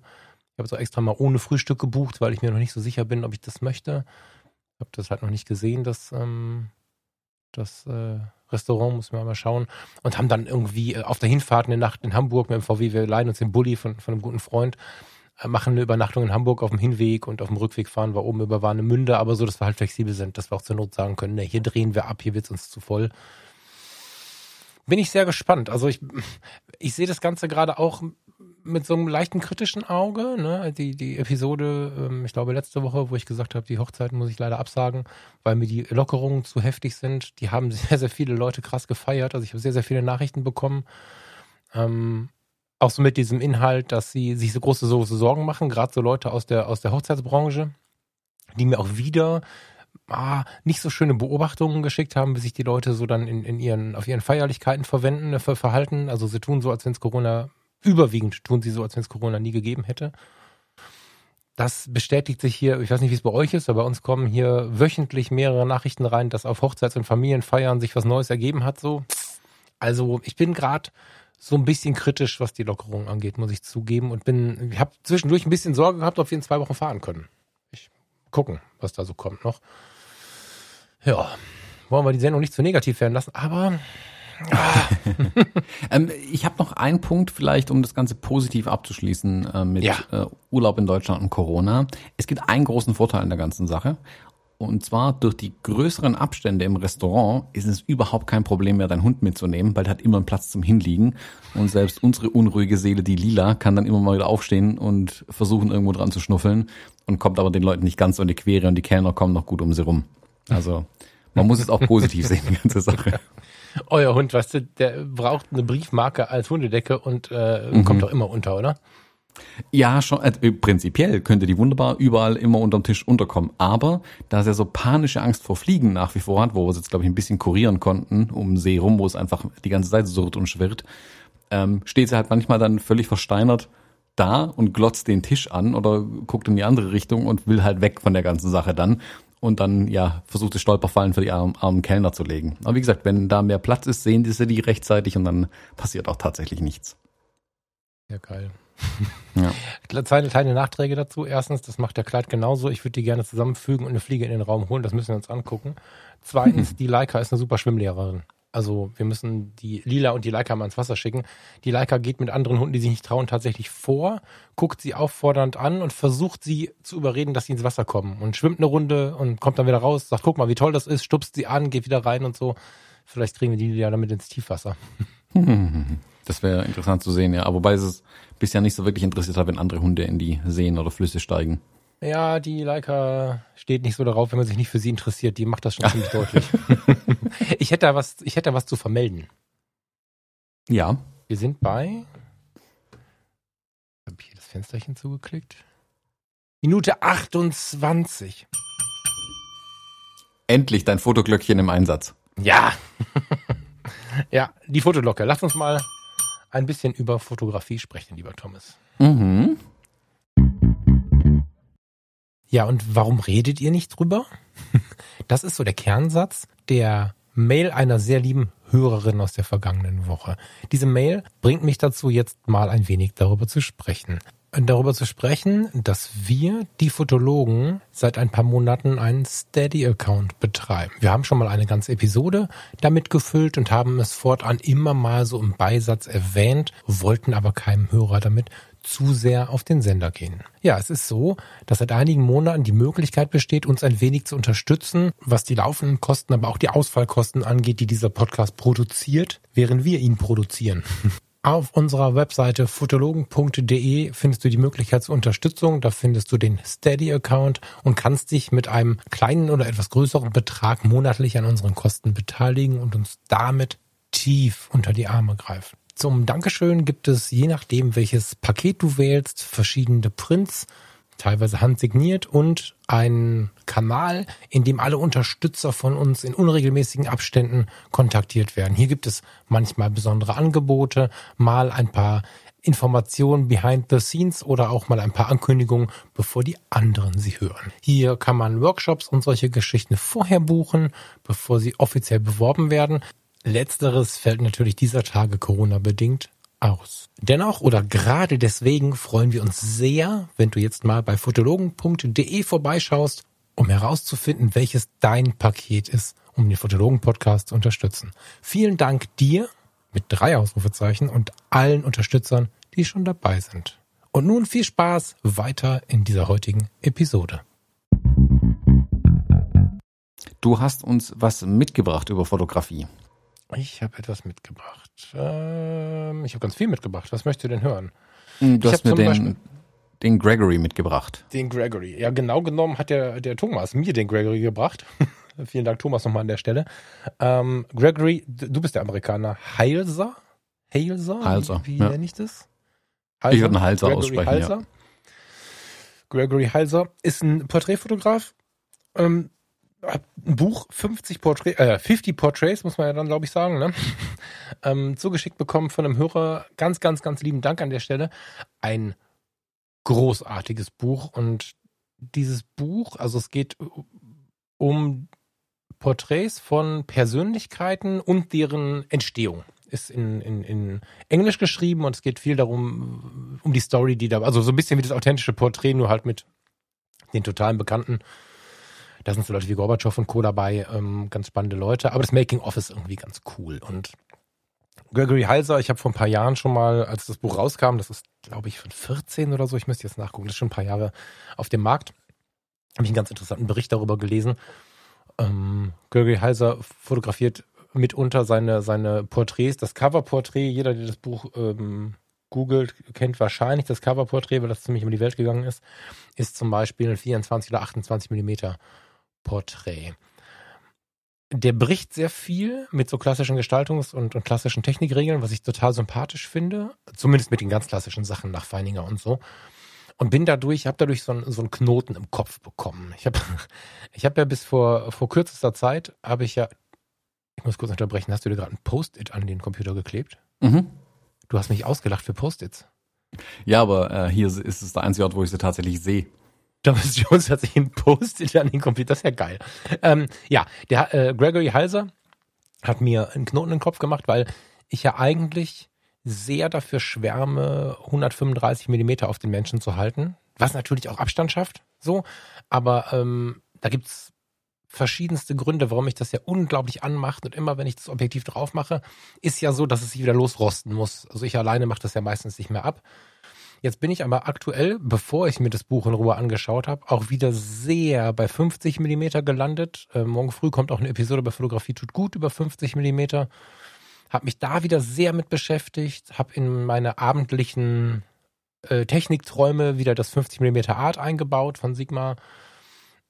Ich habe auch extra mal ohne Frühstück gebucht, weil ich mir noch nicht so sicher bin, ob ich das möchte. Ich habe das halt noch nicht gesehen, das, ähm, das äh, Restaurant, muss man mal schauen. Und haben dann irgendwie äh, auf der Hinfahrt eine Nacht in Hamburg mit dem VW, wir leihen uns den Bulli von, von einem guten Freund, machen eine Übernachtung in Hamburg auf dem Hinweg und auf dem Rückweg fahren wir oben über Warnemünde, aber so, dass wir halt flexibel sind, dass wir auch zur Not sagen können, ne, hier drehen wir ab, hier wird's uns zu voll. Bin ich sehr gespannt. Also ich, ich sehe das Ganze gerade auch mit so einem leichten kritischen Auge. Ne? Die, die Episode, ähm, ich glaube letzte Woche, wo ich gesagt habe, die Hochzeiten muss ich leider absagen, weil mir die Lockerungen zu heftig sind. Die haben sehr, sehr viele Leute krass gefeiert. Also ich habe sehr, sehr viele Nachrichten bekommen. Ähm, auch so mit diesem Inhalt, dass sie sich so große, Sorgen machen, gerade so Leute aus der, aus der Hochzeitsbranche, die mir auch wieder ah, nicht so schöne Beobachtungen geschickt haben, wie sich die Leute so dann in, in ihren, auf ihren Feierlichkeiten verwenden, äh, verhalten. Also sie tun so, als wenn es Corona überwiegend tun sie so, als wenn es Corona nie gegeben hätte. Das bestätigt sich hier, ich weiß nicht, wie es bei euch ist, aber bei uns kommen hier wöchentlich mehrere Nachrichten rein, dass auf Hochzeits- und Familienfeiern sich was Neues ergeben hat. So, also ich bin gerade so ein bisschen kritisch, was die Lockerung angeht, muss ich zugeben, und bin, ich habe zwischendurch ein bisschen Sorge gehabt, ob wir in zwei Wochen fahren können. Ich gucken, was da so kommt noch. Ja, wollen wir die Sendung nicht zu negativ werden lassen, aber ähm, ich habe noch einen Punkt vielleicht, um das Ganze positiv abzuschließen äh, mit Ja. äh, Urlaub in Deutschland und Corona. Es gibt einen großen Vorteil in der ganzen Sache. Und zwar durch die größeren Abstände im Restaurant ist es überhaupt kein Problem mehr, deinen Hund mitzunehmen, weil der hat immer einen Platz zum Hinliegen. Und selbst unsere unruhige Seele, die Lila, kann dann immer mal wieder aufstehen und versuchen, irgendwo dran zu schnuffeln und kommt aber den Leuten nicht ganz so in die Quere und die Kellner kommen noch gut um sie rum. Also man muss es auch positiv sehen, die ganze Sache. euer Hund, weißt du, der braucht eine Briefmarke als Hundedecke und äh, Mhm. kommt doch immer unter, oder? Ja, schon, äh, prinzipiell könnte die wunderbar überall immer unterm Tisch unterkommen. Aber da sie so panische Angst vor Fliegen nach wie vor hat, wo wir es jetzt, glaube ich, ein bisschen kurieren konnten, um den See rum, wo es einfach die ganze Zeit surrt und schwirrt, ähm, steht sie halt manchmal dann völlig versteinert da und glotzt den Tisch an oder guckt in die andere Richtung und will halt weg von der ganzen Sache dann. Und dann, ja, versucht es Stolperfallen für die armen, armen Kellner zu legen. Aber wie gesagt, wenn da mehr Platz ist, sehen die sie die rechtzeitig und dann passiert auch tatsächlich nichts. Ja, geil. Ja. Zwei kleine Nachträge dazu. Erstens, das macht der Kleid genauso. Ich würde die gerne zusammenfügen und eine Fliege in den Raum holen. Das müssen wir uns angucken. Zweitens, die Leica ist eine super Schwimmlehrerin. Also wir müssen die Lila und die Leica mal ins Wasser schicken. Die Leica geht mit anderen Hunden, die sich nicht trauen, tatsächlich vor, guckt sie auffordernd an und versucht sie zu überreden, dass sie ins Wasser kommen. Und schwimmt eine Runde und kommt dann wieder raus, sagt, guck mal, wie toll das ist, stupst sie an, geht wieder rein und so. Vielleicht kriegen wir die ja damit ins Tiefwasser. Das wäre interessant zu sehen, ja. Aber wobei es es bisher nicht so wirklich interessiert hat, wenn andere Hunde in die Seen oder Flüsse steigen. Ja, die Leica steht nicht so darauf, wenn man sich nicht für sie interessiert. Die macht das schon ziemlich deutlich. ich hätte da was, ich hätte da was zu vermelden. Ja. Wir sind bei. Habe ich hier das Fensterchen zugeklickt? Minute 28. Endlich dein Fotoglöckchen im Einsatz. Ja. ja, die Fotolocke. Lass uns mal ein bisschen über Fotografie sprechen, lieber Thomas. Mhm. Ja, und warum redet ihr nicht drüber? Das ist so der Kernsatz der Mail einer sehr lieben Hörerin aus der vergangenen Woche. Diese Mail bringt mich dazu, jetzt mal ein wenig darüber zu sprechen. Darüber zu sprechen, dass wir, die Fotologen, seit ein paar Monaten einen Steady-Account betreiben. Wir haben schon mal eine ganze Episode damit gefüllt und haben es fortan immer mal so im Beisatz erwähnt, wollten aber keinem Hörer damit zu sehr auf den Sender gehen. Ja, es ist so, dass seit einigen Monaten die Möglichkeit besteht, uns ein wenig zu unterstützen, was die laufenden Kosten, aber auch die Ausfallkosten angeht, die dieser Podcast produziert, während wir ihn produzieren. Auf unserer Webseite fotologen.de findest du die Möglichkeit zur Unterstützung. Da findest du den Steady-Account und kannst dich mit einem kleinen oder etwas größeren Betrag monatlich an unseren Kosten beteiligen und uns damit tief unter die Arme greifen. Zum Dankeschön gibt es, je nachdem, welches Paket du wählst, verschiedene Prints teilweise handsigniert und ein Kanal, in dem alle Unterstützer von uns in unregelmäßigen Abständen kontaktiert werden. Hier gibt es manchmal besondere Angebote, mal ein paar Informationen behind the scenes oder auch mal ein paar Ankündigungen, bevor die anderen sie hören. Hier kann man Workshops und solche Geschichten vorher buchen, bevor sie offiziell beworben werden. Letzteres fällt natürlich dieser Tage Corona bedingt aus. Dennoch oder gerade deswegen freuen wir uns sehr, wenn du jetzt mal bei fotologen.de vorbeischaust, um herauszufinden, welches dein Paket ist, um den Fotologen-Podcast zu unterstützen. Vielen Dank dir mit drei Ausrufezeichen und allen Unterstützern, die schon dabei sind. Und nun viel Spaß weiter in dieser heutigen Episode. Du hast uns was mitgebracht über Fotografie. Ich habe etwas mitgebracht. Ähm, ich habe ganz viel mitgebracht. Was möchtest du denn hören? Hm, Du Ich hast mir den, Beispiel- den Gregory mitgebracht. Den Gregory. Ja, genau genommen hat der, der Thomas mir den Gregory gebracht. Vielen Dank, Thomas, nochmal an der Stelle. Ähm, Gregory, du bist der Amerikaner. Heilser? Heilser? Halser, Wie, wie ja. nenne ich das? Ich würde einen Halser Gregory aussprechen, Halser. Gregory Halser ist ein Porträtfotograf. Ähm, hat ein Buch, 50 Porträt, äh, 50 Portraits, muss man ja dann, glaube ich, sagen, ne? ähm, zugeschickt bekommen von einem Hörer. Ganz, ganz, ganz lieben Dank an der Stelle. Ein großartiges Buch und dieses Buch, also es geht um Porträts von Persönlichkeiten und deren Entstehung. Ist in, in, in Englisch geschrieben und es geht viel darum, um die Story, die da, also so ein bisschen wie das authentische Porträt, nur halt mit den totalen Bekannten. Da sind so Leute wie Gorbatschow und Co. dabei, ähm, ganz spannende Leute, aber das Making-of ist irgendwie ganz cool. Und Gregory Halser, ich habe vor ein paar Jahren schon mal, als das Buch rauskam, das ist, glaube ich, von 14 oder so, ich müsste jetzt nachgucken, das ist schon ein paar Jahre auf dem Markt, habe ich einen ganz interessanten Bericht darüber gelesen. Ähm, Gregory Halser fotografiert mitunter seine, seine Porträts. Das Coverporträt, jeder, der das Buch ähm, googelt, kennt wahrscheinlich das Coverporträt, weil das ziemlich um die Welt gegangen ist, ist zum Beispiel ein 24 oder 28 Millimeter Porträt. Der bricht sehr viel mit so klassischen Gestaltungs- und, und klassischen Technikregeln, was ich total sympathisch finde. Zumindest mit den ganz klassischen Sachen nach Feininger und so. Und bin dadurch, habe dadurch so, ein, so einen Knoten im Kopf bekommen. Ich habe ich hab ja bis vor, vor kürzester Zeit, habe ich ja, ich muss kurz unterbrechen, hast du dir gerade ein Post-it an den Computer geklebt? Mhm. Du hast mich ausgelacht für Post-its. Ja, aber äh, hier ist es der einzige Ort, wo ich sie tatsächlich sehe. Thomas Jones hat sich ein Post-it an den Computer. Das ist ja geil. Ähm, ja, der äh, Gregory Halser hat mir einen Knoten im Kopf gemacht, weil ich ja eigentlich sehr dafür schwärme, 135 Millimeter auf den Menschen zu halten, was natürlich auch Abstand schafft, so. Aber ähm, da gibt's verschiedenste Gründe, warum mich das ja unglaublich anmacht. Und immer, wenn ich das Objektiv drauf mache, ist ja so, dass es sich wieder losrosten muss. Also ich alleine mache das ja meistens nicht mehr ab. Jetzt bin ich aber aktuell, bevor ich mir das Buch in Ruhe angeschaut habe, auch wieder sehr bei 50 Millimeter gelandet. Äh, morgen früh kommt auch eine Episode bei Fotografie tut gut über 50 Millimeter. Habe mich da wieder sehr mit beschäftigt, habe in meine abendlichen äh, Technikträume wieder das 50 Millimeter Art eingebaut von Sigma.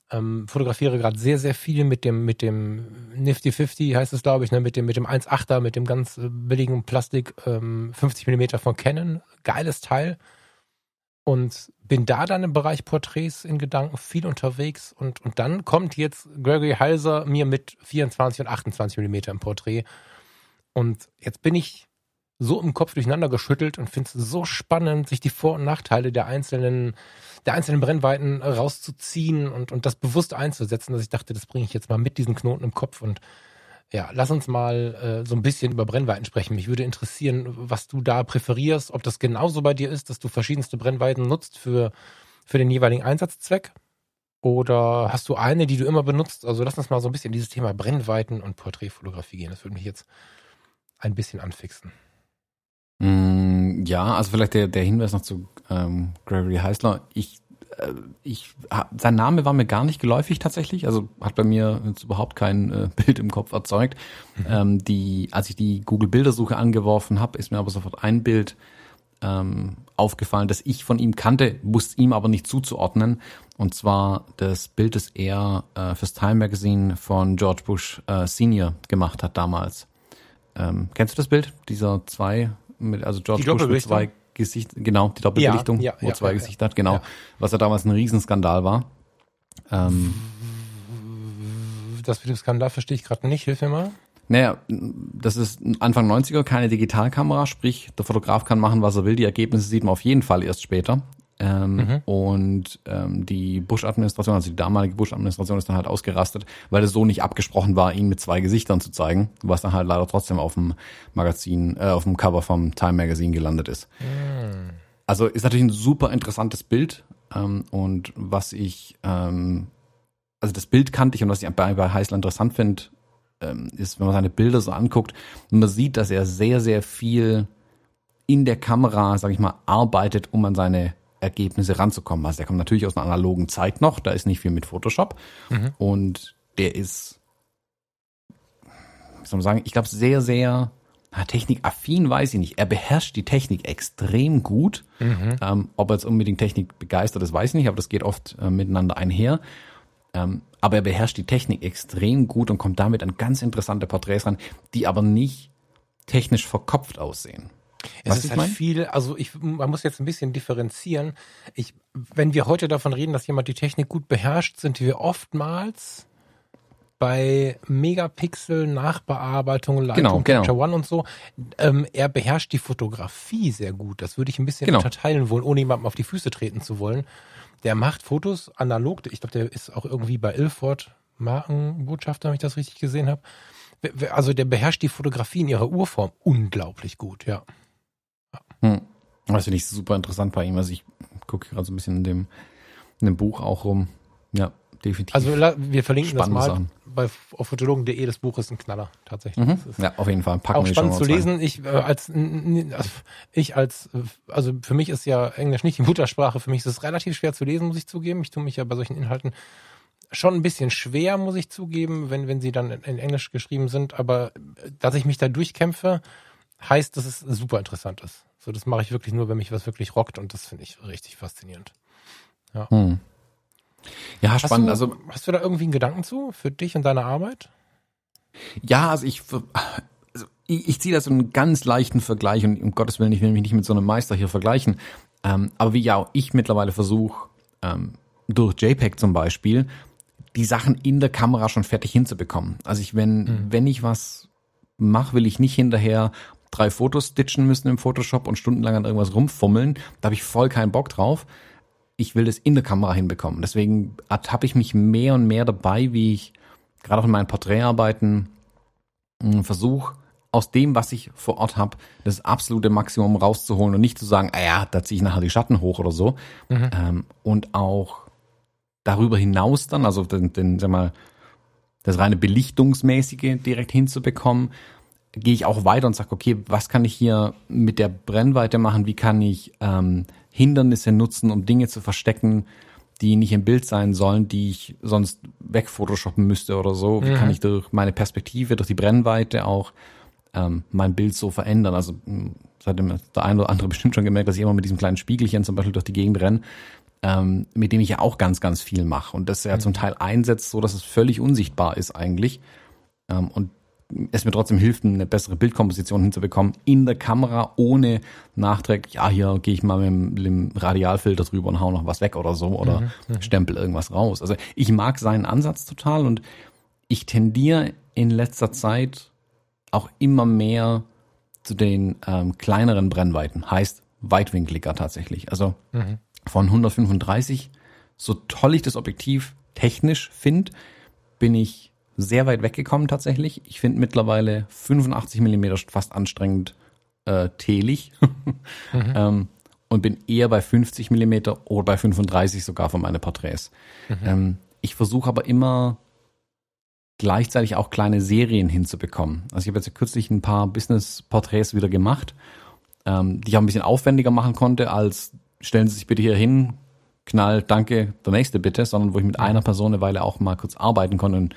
Ähm, fotografiere gerade sehr, sehr viel mit dem, mit dem Nifty 50 heißt es, glaube ich, ne? mit dem, mit dem 1.8er, mit dem ganz äh, billigen Plastik, ähm, 50 Millimeter von Canon. Geiles Teil. Und bin da dann im Bereich Porträts in Gedanken viel unterwegs. Und, und dann kommt jetzt Gregory Halser mir mit 24 und 28 Millimeter im Porträt. Und jetzt bin ich so im Kopf durcheinander geschüttelt und finde es so spannend, sich die Vor- und Nachteile der einzelnen, der einzelnen Brennweiten rauszuziehen und, und das bewusst einzusetzen, dass ich dachte, das bringe ich jetzt mal mit diesen Knoten im Kopf und ja, lass uns mal äh, so ein bisschen über Brennweiten sprechen. Mich würde interessieren, was du da präferierst, ob das genauso bei dir ist, dass du verschiedenste Brennweiten nutzt für, für den jeweiligen Einsatzzweck. Oder hast du eine, die du immer benutzt? Also lass uns mal so ein bisschen dieses Thema Brennweiten und Porträtfotografie gehen. Das würde mich jetzt ein bisschen anfixen. Mm, ja, also vielleicht der, der Hinweis noch zu ähm, Gregory Heisler. Ich, ich, ha- sein Name war mir gar nicht geläufig tatsächlich. Also hat bei mir jetzt überhaupt kein äh, Bild im Kopf erzeugt. Ähm, die, als ich die Google Bildersuche angeworfen habe, ist mir aber sofort ein Bild ähm, aufgefallen, das ich von ihm kannte, wusste ihm aber nicht zuzuordnen. Und zwar das Bild, das er äh, fürs Time Magazine von George Bush äh, Senior gemacht hat damals. Ähm, kennst du das Bild? Dieser zwei, mit, also George Bush mit zwei, Gesicht, genau, die Doppelbelichtung, Ja, ja, wo zwei Gesichter hat, genau. Was ja damals ein Riesenskandal war. Ähm, Das mit dem Skandal verstehe ich gerade nicht. Hilf mir mal. Naja, das ist Anfang 90er, keine Digitalkamera, sprich, der Fotograf kann machen, was er will. Die Ergebnisse sieht man auf jeden Fall erst später. Ähm, Mhm. Und ähm, die Bush-Administration, also die damalige Bush-Administration ist dann halt ausgerastet, weil es so nicht abgesprochen war, ihn mit zwei Gesichtern zu zeigen, was dann halt leider trotzdem auf dem Magazin, äh, auf dem Cover vom Time Magazine gelandet ist. Also ist natürlich ein super interessantes Bild ähm, und was ich, ähm, also das Bild kannte ich und was ich bei, bei Heißler interessant finde, ähm, ist, wenn man seine Bilder so anguckt, man sieht, dass er sehr, sehr viel in der Kamera, sag ich mal, arbeitet, um an seine Ergebnisse ranzukommen. Also der kommt natürlich aus einer analogen Zeit noch, da ist nicht viel mit Photoshop und der ist, wie soll man sagen, ich glaube sehr, sehr technikaffin, weiß ich nicht. Er beherrscht die Technik extrem gut. Ähm, ob er jetzt unbedingt Technik begeistert ist, weiß ich nicht, aber das geht oft äh, miteinander einher. Ähm, aber er beherrscht die Technik extrem gut und kommt damit an ganz interessante Porträts ran, die aber nicht technisch verkopft aussehen. Es Was ist halt mein? viel, also ich, man muss jetzt ein bisschen differenzieren. Ich, wenn wir heute davon reden, dass jemand die Technik gut beherrscht, sind wir oftmals bei Megapixel, Nachbearbeitung, Lightroom, Genau, genau. Capture One und so. Ähm, er beherrscht die Fotografie sehr gut. Das würde ich ein bisschen Genau. unterteilen wollen, ohne jemandem auf die Füße treten zu wollen. Der macht Fotos analog. Ich glaube, der ist auch irgendwie bei Ilford Markenbotschafter, wenn ich das richtig gesehen habe. Also der beherrscht die Fotografie in ihrer Urform unglaublich gut, ja. Hm. Das finde ich super interessant bei ihm. Also ich gucke gerade so ein bisschen in dem, in dem Buch auch rum. Ja, definitiv. Also wir verlinken das Spannende mal Sachen. bei auf fotologen.de. Das Buch ist ein Knaller tatsächlich. mhm. Das Ja, auf jeden Fall. Packen auch wir spannend zu Shownotes rein. lesen. Ich äh, als also ich als äh, also für mich ist ja Englisch nicht die Muttersprache. Für mich ist es relativ schwer zu lesen, muss ich zugeben. Ich tue mich ja bei solchen Inhalten schon ein bisschen schwer, muss ich zugeben, wenn wenn sie dann in, in Englisch geschrieben sind. Aber äh, dass ich mich da durchkämpfe, heißt, dass es super interessant ist. So, das mache ich wirklich nur, wenn mich was wirklich rockt und das finde ich richtig faszinierend. Hm. Ja, spannend. Hast du, also hast du da irgendwie einen Gedanken zu für dich und deine Arbeit? Ja, also ich, also ich, ich ziehe da so einen ganz leichten Vergleich und um Gottes Willen, ich will mich nicht mit so einem Meister hier vergleichen. Ähm, aber wie ja ich mittlerweile versuche, ähm, durch JPEG zum Beispiel, die Sachen in der Kamera schon fertig hinzubekommen. Also ich, wenn, wenn ich was mache, will ich nicht hinterher drei Fotos stitchen müssen im Photoshop und stundenlang an irgendwas rumfummeln. Da habe ich voll keinen Bock drauf. Ich will das in der Kamera hinbekommen. Deswegen ertappe ich mich mehr und mehr dabei, wie ich gerade auch in meinen Porträtarbeiten versuche, aus dem, was ich vor Ort habe, das absolute Maximum rauszuholen und nicht zu sagen, ah ja, da ziehe ich nachher die Schatten hoch oder so. Ähm, und auch darüber hinaus dann, also den, den sag mal, das reine Belichtungsmäßige direkt hinzubekommen, gehe ich auch weiter und sage, okay, was kann ich hier mit der Brennweite machen? Wie kann ich ähm, Hindernisse nutzen, um Dinge zu verstecken, die nicht im Bild sein sollen, die ich sonst wegphotoshoppen müsste oder so? Wie kann ich durch meine Perspektive, durch die Brennweite auch ähm, mein Bild so verändern? Also seitdem der eine oder andere bestimmt schon gemerkt, dass ich immer mit diesem kleinen Spiegelchen zum Beispiel durch die Gegend renne, ähm, mit dem ich ja auch ganz, ganz viel mache und das ja zum Teil einsetzt, so dass es völlig unsichtbar ist eigentlich ähm, und es mir trotzdem hilft, eine bessere Bildkomposition hinzubekommen in der Kamera, ohne nachträglich, ja, hier gehe ich mal mit dem, Radialfilter drüber und hau noch was weg oder so oder stempel irgendwas raus. Also ich mag seinen Ansatz total und ich tendiere in letzter Zeit auch immer mehr zu den ähm, kleineren Brennweiten, heißt weitwinkliger tatsächlich. Also von 135, so toll ich das Objektiv technisch finde, bin ich sehr weit weggekommen tatsächlich. Ich finde mittlerweile 85 Millimeter fast anstrengend äh, telig ähm, und bin eher bei 50 Millimeter oder bei 35 sogar für meine Porträts. Ähm, ich versuche aber immer gleichzeitig auch kleine Serien hinzubekommen. Also ich habe jetzt kürzlich ein paar Business-Porträts wieder gemacht, ähm, die ich auch ein bisschen aufwendiger machen konnte, als stellen Sie sich bitte hier hin, knall, danke, der nächste bitte, sondern wo ich mit einer Person eine Weile auch mal kurz arbeiten konnte. Und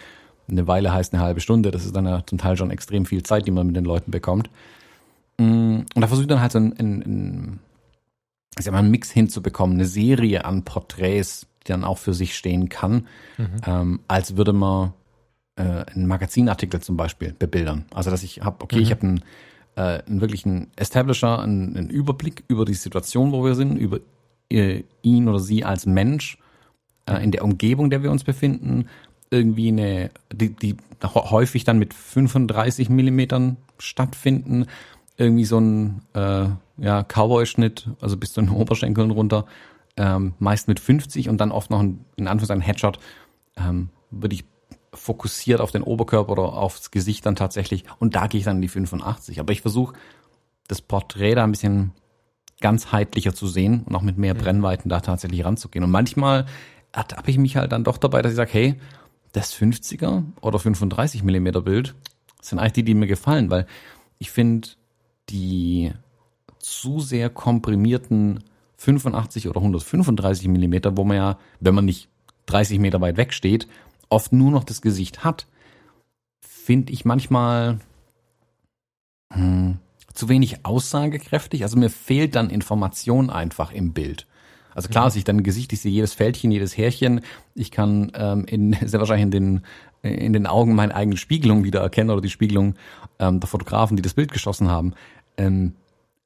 eine Weile heißt eine halbe Stunde, das ist dann ja zum Teil schon extrem viel Zeit, die man mit den Leuten bekommt. Mm, Und da versuche ich dann halt so ein, ein, ein, ich sag mal, einen Mix hinzubekommen, eine Serie an Porträts, die dann auch für sich stehen kann, ähm, als würde man äh, einen Magazinartikel zum Beispiel bebildern. Also dass ich habe, okay, ich habe ein äh, einen wirklichen Establisher, einen, einen Überblick über die Situation, wo wir sind, über äh, ihn oder sie als Mensch, äh, in der Umgebung, in der wir uns befinden, irgendwie eine, die, die häufig dann mit 35 Millimetern stattfinden, irgendwie so ein äh, ja, Cowboy-Schnitt, also bis zu den Oberschenkeln runter, ähm, meist mit 50 und dann oft noch ein, in Anführungszeichen Headshot, ähm, würde ich fokussiert auf den Oberkörper oder aufs Gesicht dann tatsächlich und da gehe ich dann in die 85. Aber ich versuche das Porträt da ein bisschen ganzheitlicher zu sehen und auch mit mehr. Brennweiten da tatsächlich ranzugehen. Und manchmal habe ich mich halt dann doch dabei, dass ich sage, hey, das 50er oder 35 Millimeter Bild sind eigentlich die, die mir gefallen, weil ich finde die zu sehr komprimierten 85 oder 135 Millimeter, wo man ja, wenn man nicht 30 Meter weit weg steht, oft nur noch das Gesicht hat, finde ich manchmal hm, zu wenig aussagekräftig. Also mir fehlt dann Information einfach im Bild. Also klar, mhm. sehe ich dann Gesicht, ich sehe jedes Fältchen, jedes Härchen. Ich kann ähm, in, sehr wahrscheinlich in den, in den Augen meine eigene Spiegelung wieder erkennen oder die Spiegelung ähm, der Fotografen, die das Bild geschossen haben. Ähm,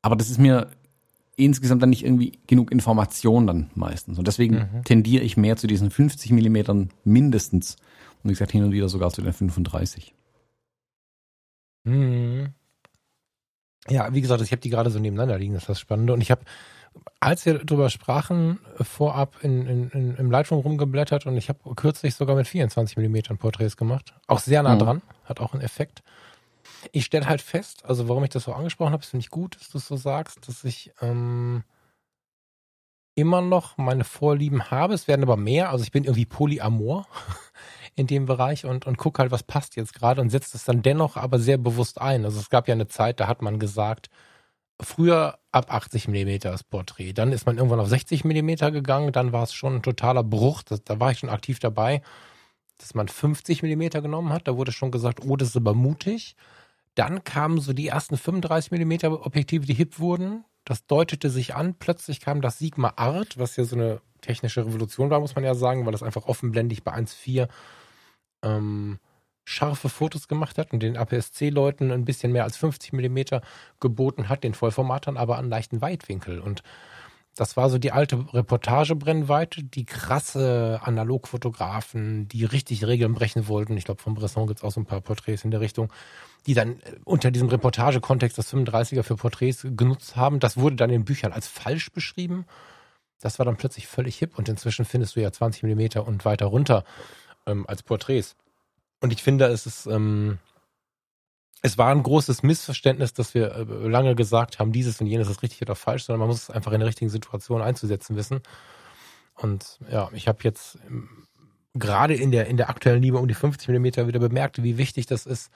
aber das ist mir insgesamt dann nicht irgendwie genug Information dann meistens. Und deswegen mhm. tendiere ich mehr zu diesen 50 Millimetern mindestens. Und wie gesagt, hin und wieder sogar zu den 35. Mhm. Ja, wie gesagt, ich habe die gerade so nebeneinander liegen, das ist das Spannende. Und ich habe, als wir darüber sprachen, vorab in, in, in, im Lightroom rumgeblättert und ich habe kürzlich sogar mit 24 Millimetern Porträts gemacht. Auch sehr nah mhm. dran, hat auch einen Effekt. Ich stelle halt fest, also warum ich das so angesprochen habe, finde ich gut, dass du es so sagst, dass ich ähm, immer noch meine Vorlieben habe. Es werden aber mehr. Also ich bin irgendwie polyamor in dem Bereich und, und gucke halt, was passt jetzt gerade und setze es dann dennoch aber sehr bewusst ein. Also es gab ja eine Zeit, da hat man gesagt, früher ab 80 Millimeter das Porträt. Dann ist man irgendwann auf 60 Millimeter gegangen. Dann war es schon ein totaler Bruch. Das, da war ich schon aktiv dabei, dass man 50 Millimeter genommen hat. Da wurde schon gesagt, oh, das ist aber mutig. Dann kamen so die ersten 35 mm Objektive, die hip wurden. Das deutete sich an. Plötzlich kam das Sigma Art, was ja so eine technische Revolution war, muss man ja sagen, weil das einfach offenblendig bei 1.4 ähm, scharfe Fotos gemacht hat und den APS-C-Leuten ein bisschen mehr als 50 mm geboten hat, den Vollformatern aber einen leichten Weitwinkel. Und das war so die alte Reportagebrennweite, die krasse Analogfotografen, die richtig Regeln brechen wollten. Ich glaube, von Bresson gibt es auch so ein paar Porträts in der Richtung, die dann äh, unter diesem Reportagekontext das 35er für Porträts genutzt haben. Das wurde dann in Büchern als falsch beschrieben. Das war dann plötzlich völlig hip und inzwischen findest du ja 20 Millimeter und weiter runter ähm, als Porträts. Und ich finde, es ist, ähm, es war ein großes Missverständnis, dass wir äh, lange gesagt haben, dieses und jenes ist richtig oder falsch, sondern man muss es einfach in der richtigen Situation einzusetzen wissen. Und ja, ich habe jetzt ähm, gerade in der, in der aktuellen Liebe um die 50 Millimeter wieder bemerkt, wie wichtig das ist,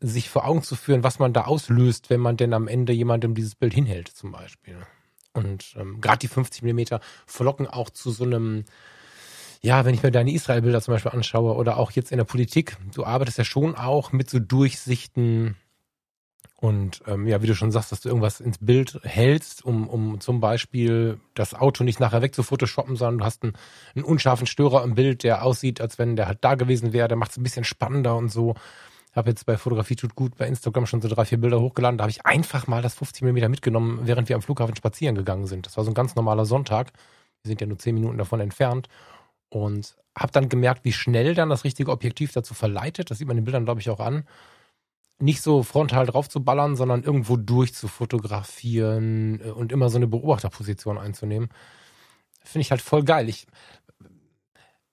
sich vor Augen zu führen, was man da auslöst, wenn man denn am Ende jemandem dieses Bild hinhält, zum Beispiel. Und ähm, gerade die 50 Millimeter verlocken auch zu so einem ja, wenn ich mir deine Israel-Bilder zum Beispiel anschaue oder auch jetzt in der Politik, du arbeitest ja schon auch mit so Durchsichten und ähm, ja, wie du schon sagst, dass du irgendwas ins Bild hältst, um, um zum Beispiel das Auto nicht nachher wegzufotoshoppen, sondern du hast einen, einen unscharfen Störer im Bild, der aussieht, als wenn der halt da gewesen wäre, der macht es ein bisschen spannender und so. Habe jetzt bei Fotografie tut gut bei Instagram schon so drei, vier Bilder hochgeladen. Da habe ich einfach mal das 50 mm mitgenommen, während wir am Flughafen spazieren gegangen sind. Das war so ein ganz normaler Sonntag. Wir sind ja nur zehn Minuten davon entfernt. Und habe dann gemerkt, wie schnell dann das richtige Objektiv dazu verleitet, das sieht man den Bildern, glaube ich, auch an, nicht so frontal drauf zu ballern, sondern irgendwo durch zu fotografieren äh, und immer so eine Beobachterposition einzunehmen. Finde ich halt voll geil. Ich,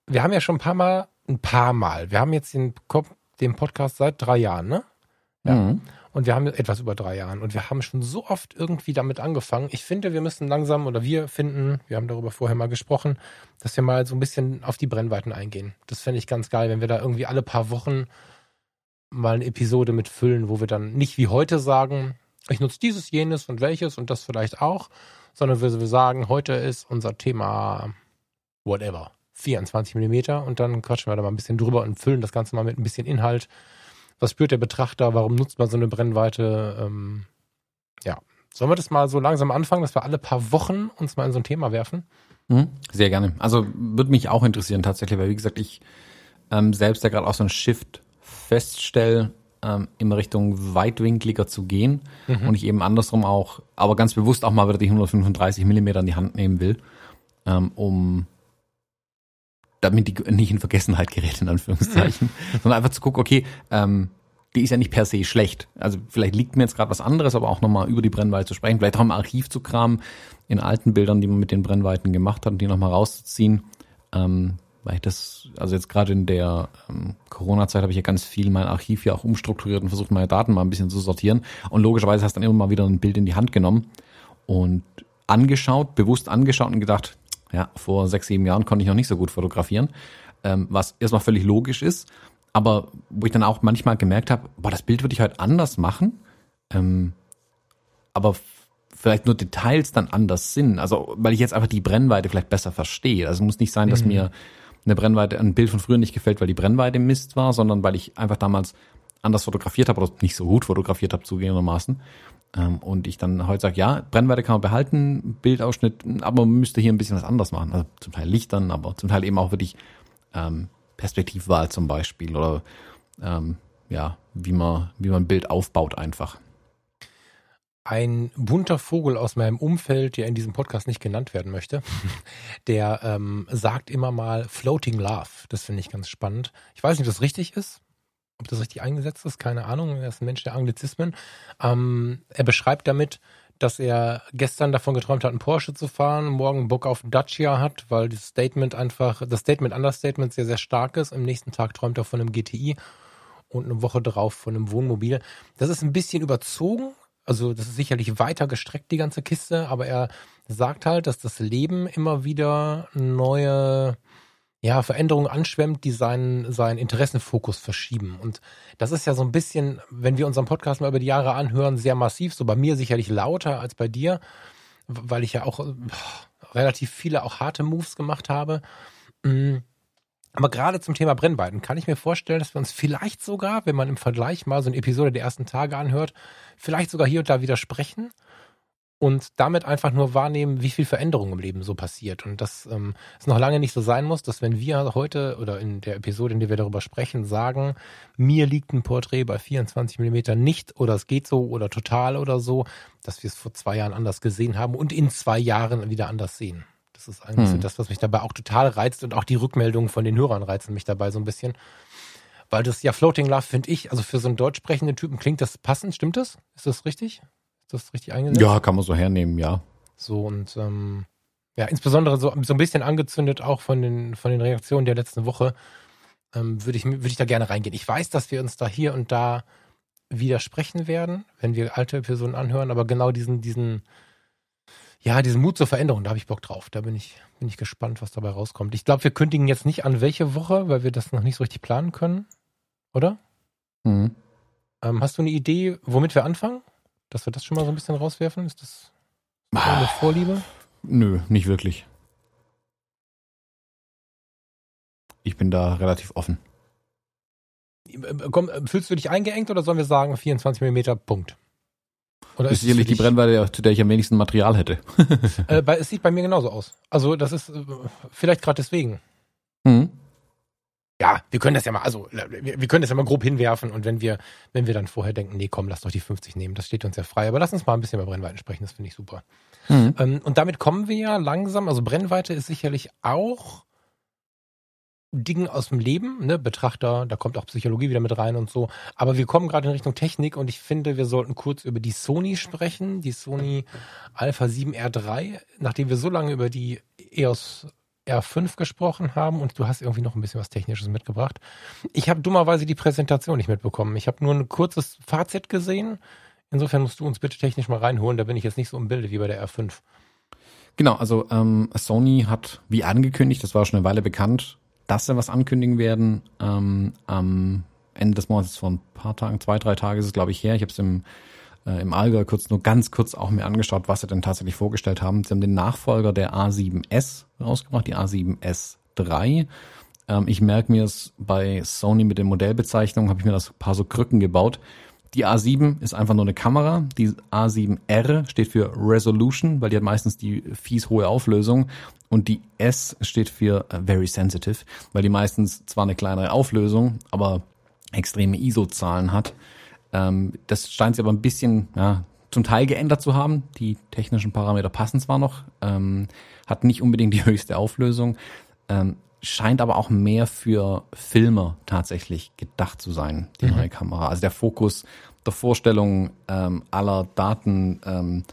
wir haben ja schon ein paar Mal, ein paar Mal, wir haben jetzt den, den Podcast seit drei Jahren, ne? Ja. Mhm. Und wir haben etwas über drei Jahren und wir haben schon so oft irgendwie damit angefangen. Ich finde, wir müssen langsam oder wir finden, wir haben darüber vorher mal gesprochen, dass wir mal so ein bisschen auf die Brennweiten eingehen. Das fände ich ganz geil, wenn wir da irgendwie alle paar Wochen mal eine Episode mit füllen, wo wir dann nicht wie heute sagen, ich nutze dieses, jenes und welches und das vielleicht auch, sondern wir, wir sagen, heute ist unser Thema whatever, 24 Millimeter und dann quatschen wir da mal ein bisschen drüber und füllen das Ganze mal mit ein bisschen Inhalt was spürt der Betrachter? Warum nutzt man so eine Brennweite? Ähm, ja. Sollen wir das mal so langsam anfangen, dass wir alle paar Wochen uns mal in so ein Thema werfen? Mhm, sehr gerne. Also würde mich auch interessieren tatsächlich, weil wie gesagt, ich ähm, selbst ja gerade auch so ein Shift feststelle, ähm, in Richtung weitwinkliger zu gehen mhm. und ich eben andersrum auch, aber ganz bewusst auch mal wieder die 135 Millimeter in die Hand nehmen will, ähm, um damit die nicht in Vergessenheit gerät, in Anführungszeichen, sondern einfach zu gucken, okay, ähm, die ist ja nicht per se schlecht. Also vielleicht liegt mir jetzt gerade was anderes, aber auch nochmal über die Brennweite zu sprechen, vielleicht auch im Archiv zu kramen, in alten Bildern, die man mit den Brennweiten gemacht hat, und die nochmal rauszuziehen. Ähm, weil ich das, also jetzt gerade in der ähm, Corona-Zeit habe ich ja ganz viel mein Archiv ja auch umstrukturiert und versucht, meine Daten mal ein bisschen zu sortieren. Und logischerweise hast du dann immer mal wieder ein Bild in die Hand genommen und angeschaut, bewusst angeschaut und gedacht, ja, vor sechs, sieben Jahren konnte ich noch nicht so gut fotografieren, ähm, was erstmal völlig logisch ist, aber wo ich dann auch manchmal gemerkt habe, boah, das Bild würde ich heute anders machen, ähm, aber vielleicht nur Details dann anders sind. Also weil ich jetzt einfach die Brennweite vielleicht besser verstehe. Also es muss nicht sein, dass mhm. mir eine Brennweite, ein Bild von früher nicht gefällt, weil die Brennweite Mist war, sondern weil ich einfach damals anders fotografiert habe oder nicht so gut fotografiert habe, zugegebenermaßen. Ähm, und ich dann heute sage, ja, Brennweite kann man behalten, Bildausschnitt, aber man müsste hier ein bisschen was anders machen. Also zum Teil Lichtern, aber zum Teil eben auch wirklich ähm, Perspektivwahl zum Beispiel oder ähm, ja, wie man, wie man ein Bild aufbaut einfach. Ein bunter Vogel aus meinem Umfeld, der in diesem Podcast nicht genannt werden möchte, der ähm, sagt immer mal Floating Love. Das finde ich ganz spannend. Ich weiß nicht, ob das richtig ist, ob das richtig eingesetzt ist, keine Ahnung. Er ist ein Mensch der Anglizismen. Ähm, er beschreibt damit, dass er gestern davon geträumt hat, einen Porsche zu fahren, morgen Bock auf Dacia hat, weil das Statement einfach, das Statement Understatement sehr, sehr stark ist. Am nächsten Tag träumt er von einem GTI und eine Woche drauf von einem Wohnmobil. Das ist ein bisschen überzogen, also das ist sicherlich weiter gestreckt, die ganze Kiste, aber er sagt halt, dass das Leben immer wieder neue ja, Veränderungen anschwemmt, die seinen, seinen Interessenfokus verschieben. Und das ist ja so ein bisschen, wenn wir unseren Podcast mal über die Jahre anhören, sehr massiv, so bei mir sicherlich lauter als bei dir, weil ich ja auch relativ viele auch harte Moves gemacht habe. Mm. Aber gerade zum Thema Brennweiten kann ich mir vorstellen, dass wir uns vielleicht sogar, wenn man im Vergleich mal so eine Episode der ersten Tage anhört, vielleicht sogar hier und da widersprechen und damit einfach nur wahrnehmen, wie viel Veränderung im Leben so passiert. Und dass ähm, es noch lange nicht so sein muss, dass wenn wir heute oder in der Episode, in der wir darüber sprechen, sagen, mir liegt ein Porträt bei 24 Millimeter nicht oder es geht so oder total oder so, dass wir es vor zwei Jahren anders gesehen haben und in zwei Jahren wieder anders sehen. Das ist eigentlich hm. so das, was mich dabei auch total reizt und auch die Rückmeldungen von den Hörern reizen mich dabei so ein bisschen. Weil das ja Floating Love finde ich, also für so einen deutsch sprechenden Typen klingt das passend, stimmt das? Ist das richtig? Ist das richtig eingesetzt? Ja, kann man so hernehmen, ja. So und ähm, ja, insbesondere so, so ein bisschen angezündet auch von den, von den Reaktionen der letzten Woche, ähm, würde ich, würde ich da gerne reingehen. Ich weiß, dass wir uns da hier und da widersprechen werden, wenn wir alte Episoden anhören, aber genau diesen, diesen, ja, diesen Mut zur Veränderung, da habe ich Bock drauf. Da bin ich, bin ich gespannt, was dabei rauskommt. Ich glaube, wir kündigen jetzt nicht an, welche Woche, weil wir das noch nicht so richtig planen können. Oder? Mhm. Ähm, hast du eine Idee, womit wir anfangen? Dass wir das schon mal so ein bisschen rauswerfen? Ist das eine Vorliebe? Nö, nicht wirklich. Ich bin da relativ offen. Komm, fühlst du dich eingeengt oder sollen wir sagen 24 mm Punkt? Oder das ist sicherlich die Brennweite, zu der ich am wenigsten Material hätte. äh, bei, es sieht bei mir genauso aus. Also das ist äh, vielleicht gerade deswegen. Mhm. Ja, wir können das ja mal, also wir, können das ja mal grob hinwerfen und wenn wir, wenn wir dann vorher denken, nee, komm, lass doch die 50 nehmen, das steht uns ja frei. Aber lass uns mal ein bisschen über Brennweiten sprechen, das finde ich super. Mhm. Ähm, und damit kommen wir ja langsam, also Brennweite ist sicherlich auch Dingen aus dem Leben, ne, Betrachter, da kommt auch Psychologie wieder mit rein und so. Aber wir kommen gerade in Richtung Technik und ich finde, wir sollten kurz über die Sony sprechen, die Sony Alpha 7R3, nachdem wir so lange über die EOS R5 gesprochen haben und du hast irgendwie noch ein bisschen was Technisches mitgebracht. Ich habe dummerweise die Präsentation nicht mitbekommen. Ich habe nur ein kurzes Fazit gesehen. Insofern musst du uns bitte technisch mal reinholen. Da bin ich jetzt nicht so im Bilde wie bei der R5. Genau, also ähm, Sony hat, wie angekündigt, das war schon eine Weile bekannt, dass sie was ankündigen werden. Ähm, am Ende des Monats, vor ein paar Tagen, zwei, drei Tage ist es, glaube ich, her. Ich habe es im, äh, im Allgäu kurz, nur ganz kurz auch mir angeschaut, was sie denn tatsächlich vorgestellt haben. Sie haben den Nachfolger der A7S rausgebracht, die A7S3. Ähm, ich merke mir es bei Sony mit den Modellbezeichnungen, habe ich mir das paar so Krücken gebaut. Die A7 ist einfach nur eine Kamera. Die A7R steht für Resolution, weil die hat meistens die fies hohe Auflösung. Und die S steht für äh, Very Sensitive, weil die meistens zwar eine kleinere Auflösung, aber extreme ISO-Zahlen hat. Ähm, das scheint sich aber ein bisschen, ja, zum Teil geändert zu haben. Die technischen Parameter passen zwar noch, ähm, hat nicht unbedingt die höchste Auflösung, ähm, scheint aber auch mehr für Filmer tatsächlich gedacht zu sein, die mhm. neue Kamera. Also der Fokus der Vorstellung ähm, aller Daten ähm,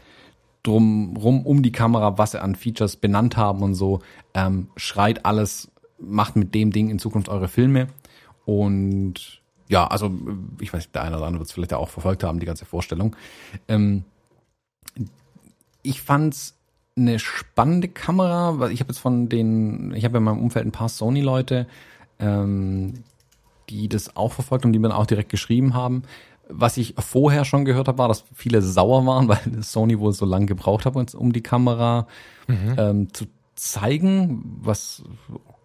drumrum um die Kamera, was sie an Features benannt haben und so, ähm, schreit alles, macht mit dem Ding in Zukunft eure Filme. Und ja, also ich weiß, der eine oder andere wird es vielleicht auch verfolgt haben, die ganze Vorstellung. Ähm, ich fand's eine spannende Kamera, weil ich habe jetzt von den, ich habe in meinem Umfeld ein paar Sony-Leute, ähm, die das auch verfolgt und die mir dann auch direkt geschrieben haben. Was ich vorher schon gehört habe, war, dass viele sauer waren, weil Sony wohl so lange gebraucht hat, um die Kamera mhm. ähm, zu zeigen, was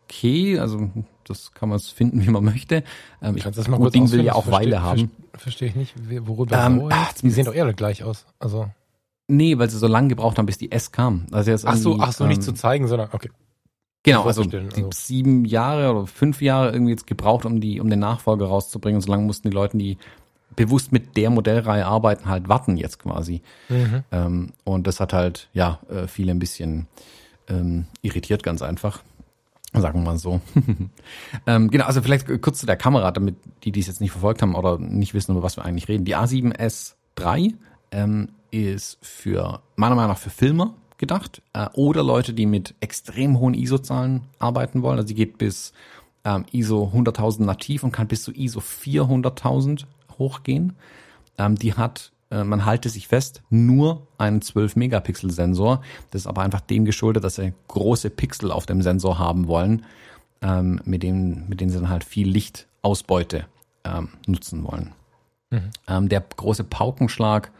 okay, also das kann man finden, wie man möchte. Ähm, Kannst das mal gut, Ding will ja auch Weile haben. Verstehe ich nicht, worüber ähm, ach, Die sehen doch eher gleich aus. Also Nee, weil sie so lange gebraucht haben, bis die S kam. Also jetzt ach so, ach so, ähm, nicht zu zeigen, sondern okay. Genau, also, also sieben Jahre oder fünf Jahre irgendwie jetzt gebraucht, um die, um den Nachfolger rauszubringen. Und so lange mussten die Leute, die bewusst mit der Modellreihe arbeiten, halt warten jetzt quasi. Mhm. Ähm, und das hat halt, ja, äh, viele ein bisschen ähm, irritiert, ganz einfach. Sagen wir mal so. ähm, genau, also vielleicht kurz zu der Kamera, damit die, die es jetzt nicht verfolgt haben oder nicht wissen, über was wir eigentlich reden. Die A7S3 ähm, ist für, meiner Meinung nach, für Filmer gedacht äh, oder Leute, die mit extrem hohen ISO-Zahlen arbeiten wollen. Also die geht bis ähm, ISO 100.000 nativ und kann bis zu ISO 400.000 hochgehen. Ähm, die hat, man halte sich fest, nur einen 12-Megapixel-Sensor. Das ist aber einfach dem geschuldet, dass sie große Pixel auf dem Sensor haben wollen, ähm, mit, dem, mit denen sie dann halt viel Lichtausbeute ähm, nutzen wollen. Mhm. Ähm, der große Paukenschlag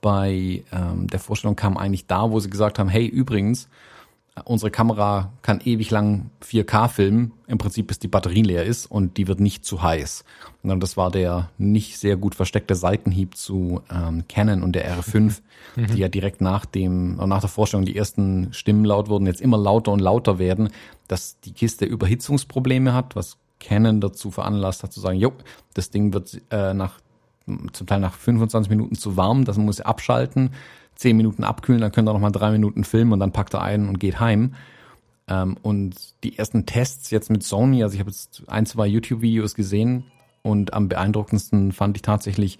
bei ähm, der Vorstellung kam eigentlich da, wo sie gesagt haben, hey, übrigens, unsere Kamera kann ewig lang 4K filmen, im Prinzip bis die Batterie leer ist und die wird nicht zu heiß. Und das war der nicht sehr gut versteckte Seitenhieb zu ähm, Canon und der R5, mhm. die ja direkt nach dem, nach der Vorstellung die ersten Stimmen laut wurden, jetzt immer lauter und lauter werden, dass die Kiste Überhitzungsprobleme hat, was Canon dazu veranlasst hat zu sagen, jo, das Ding wird äh, nach zum Teil nach 25 Minuten zu warm, das muss abschalten, 10 Minuten abkühlen, dann könnt ihr noch mal drei Minuten filmen und dann packt er ein und geht heim. Ähm, und die ersten Tests jetzt mit Sony, also ich habe jetzt ein, zwei YouTube-Videos gesehen und am beeindruckendsten fand ich tatsächlich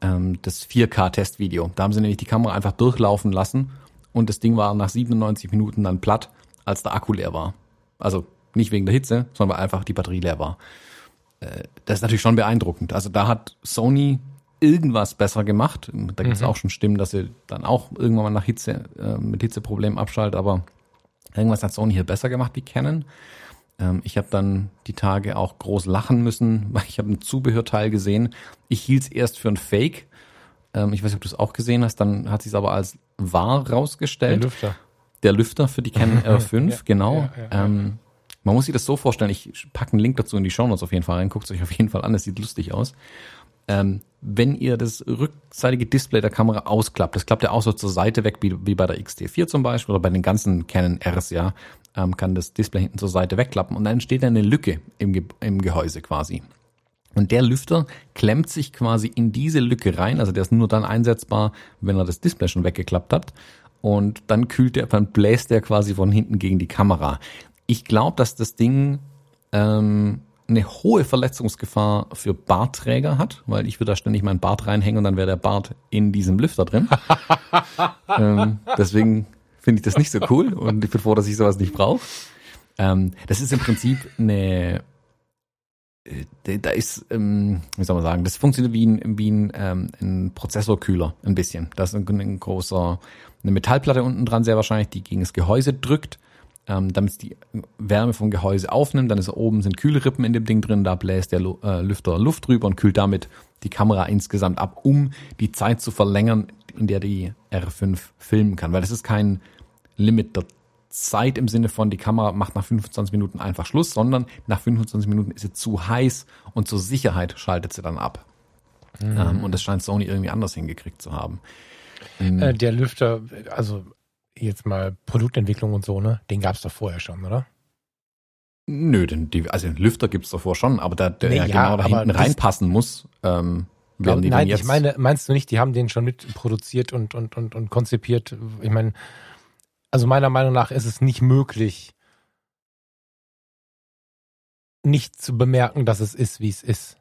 ähm, das 4K-Testvideo. Da haben sie nämlich die Kamera einfach durchlaufen lassen und das Ding war nach 97 Minuten dann platt, als der Akku leer war. Also nicht wegen der Hitze, sondern weil einfach die Batterie leer war. Äh, das ist natürlich schon beeindruckend. Also da hat Sony irgendwas besser gemacht. Da gibt es mhm. auch schon Stimmen, dass sie dann auch irgendwann mal nach Hitze, äh, mit Hitzeproblemen abschaltet, aber irgendwas hat Sony hier besser gemacht wie Canon. Ähm, ich habe dann die Tage auch groß lachen müssen, weil ich habe ein Zubehörteil gesehen. Ich hielt es erst für ein Fake. Ähm, ich weiß nicht, ob du es auch gesehen hast, dann hat sich aber als wahr rausgestellt. Der Lüfter. Der Lüfter für die Canon R5, ja, genau. Ja, ja, ähm, man muss sich das so vorstellen, ich packe einen Link dazu in die Show Notes auf jeden Fall rein, guckt es euch auf jeden Fall an, es sieht lustig aus. Ähm, wenn ihr das rückseitige Display der Kamera ausklappt, das klappt ja auch so zur Seite weg, wie, wie bei der XT4 zum Beispiel oder bei den ganzen Canon Rs, ja, ähm, kann das Display hinten zur Seite wegklappen und dann entsteht eine Lücke im, Ge im Gehäuse quasi. Und der Lüfter klemmt sich quasi in diese Lücke rein, also der ist nur dann einsetzbar, wenn er das Display schon weggeklappt hat. Und dann kühlt der, dann bläst der quasi von hinten gegen die Kamera ich glaube, dass das Ding ähm, eine hohe Verletzungsgefahr für Bartträger hat, weil ich würde da ständig meinen Bart reinhängen und dann wäre der Bart in diesem Lüfter drin. ähm, deswegen finde ich das nicht so cool und ich bin froh, dass ich sowas nicht brauche. Ähm, das ist im Prinzip eine, äh, da ist, ähm, wie soll man sagen, das funktioniert wie ein, wie ein, ähm, ein Prozessorkühler ein bisschen. Da ist ein, ein großer, eine Metallplatte unten dran sehr wahrscheinlich, die gegen das Gehäuse drückt ähm, damit es die Wärme vom Gehäuse aufnimmt. Dann ist oben sind Kühlrippen in dem Ding drin, da bläst der äh, Lüfter Luft drüber und kühlt damit die Kamera insgesamt ab, um die Zeit zu verlängern, in der die R5 filmen kann. Weil das ist kein Limit der Zeit im Sinne von, die Kamera macht nach 25 Minuten einfach Schluss, sondern nach 25 Minuten ist sie zu heiß und zur Sicherheit schaltet sie dann ab. Mhm. Ähm, und das scheint Sony irgendwie anders hingekriegt zu haben. Äh, der Lüfter, also jetzt mal Produktentwicklung und so, ne? Den gab es doch vorher schon, oder? Nö, denn die, also den Lüfter gibt's davor schon, aber der, der Nee, ja, genau da hinten reinpassen muss, ähm, werden die Nein, dann jetzt. ich meine, meinst du nicht, die haben den schon mit produziert und, und, und, und konzipiert? Ich meine, also meiner Meinung nach ist es nicht möglich, nicht zu bemerken, dass es ist, wie es ist.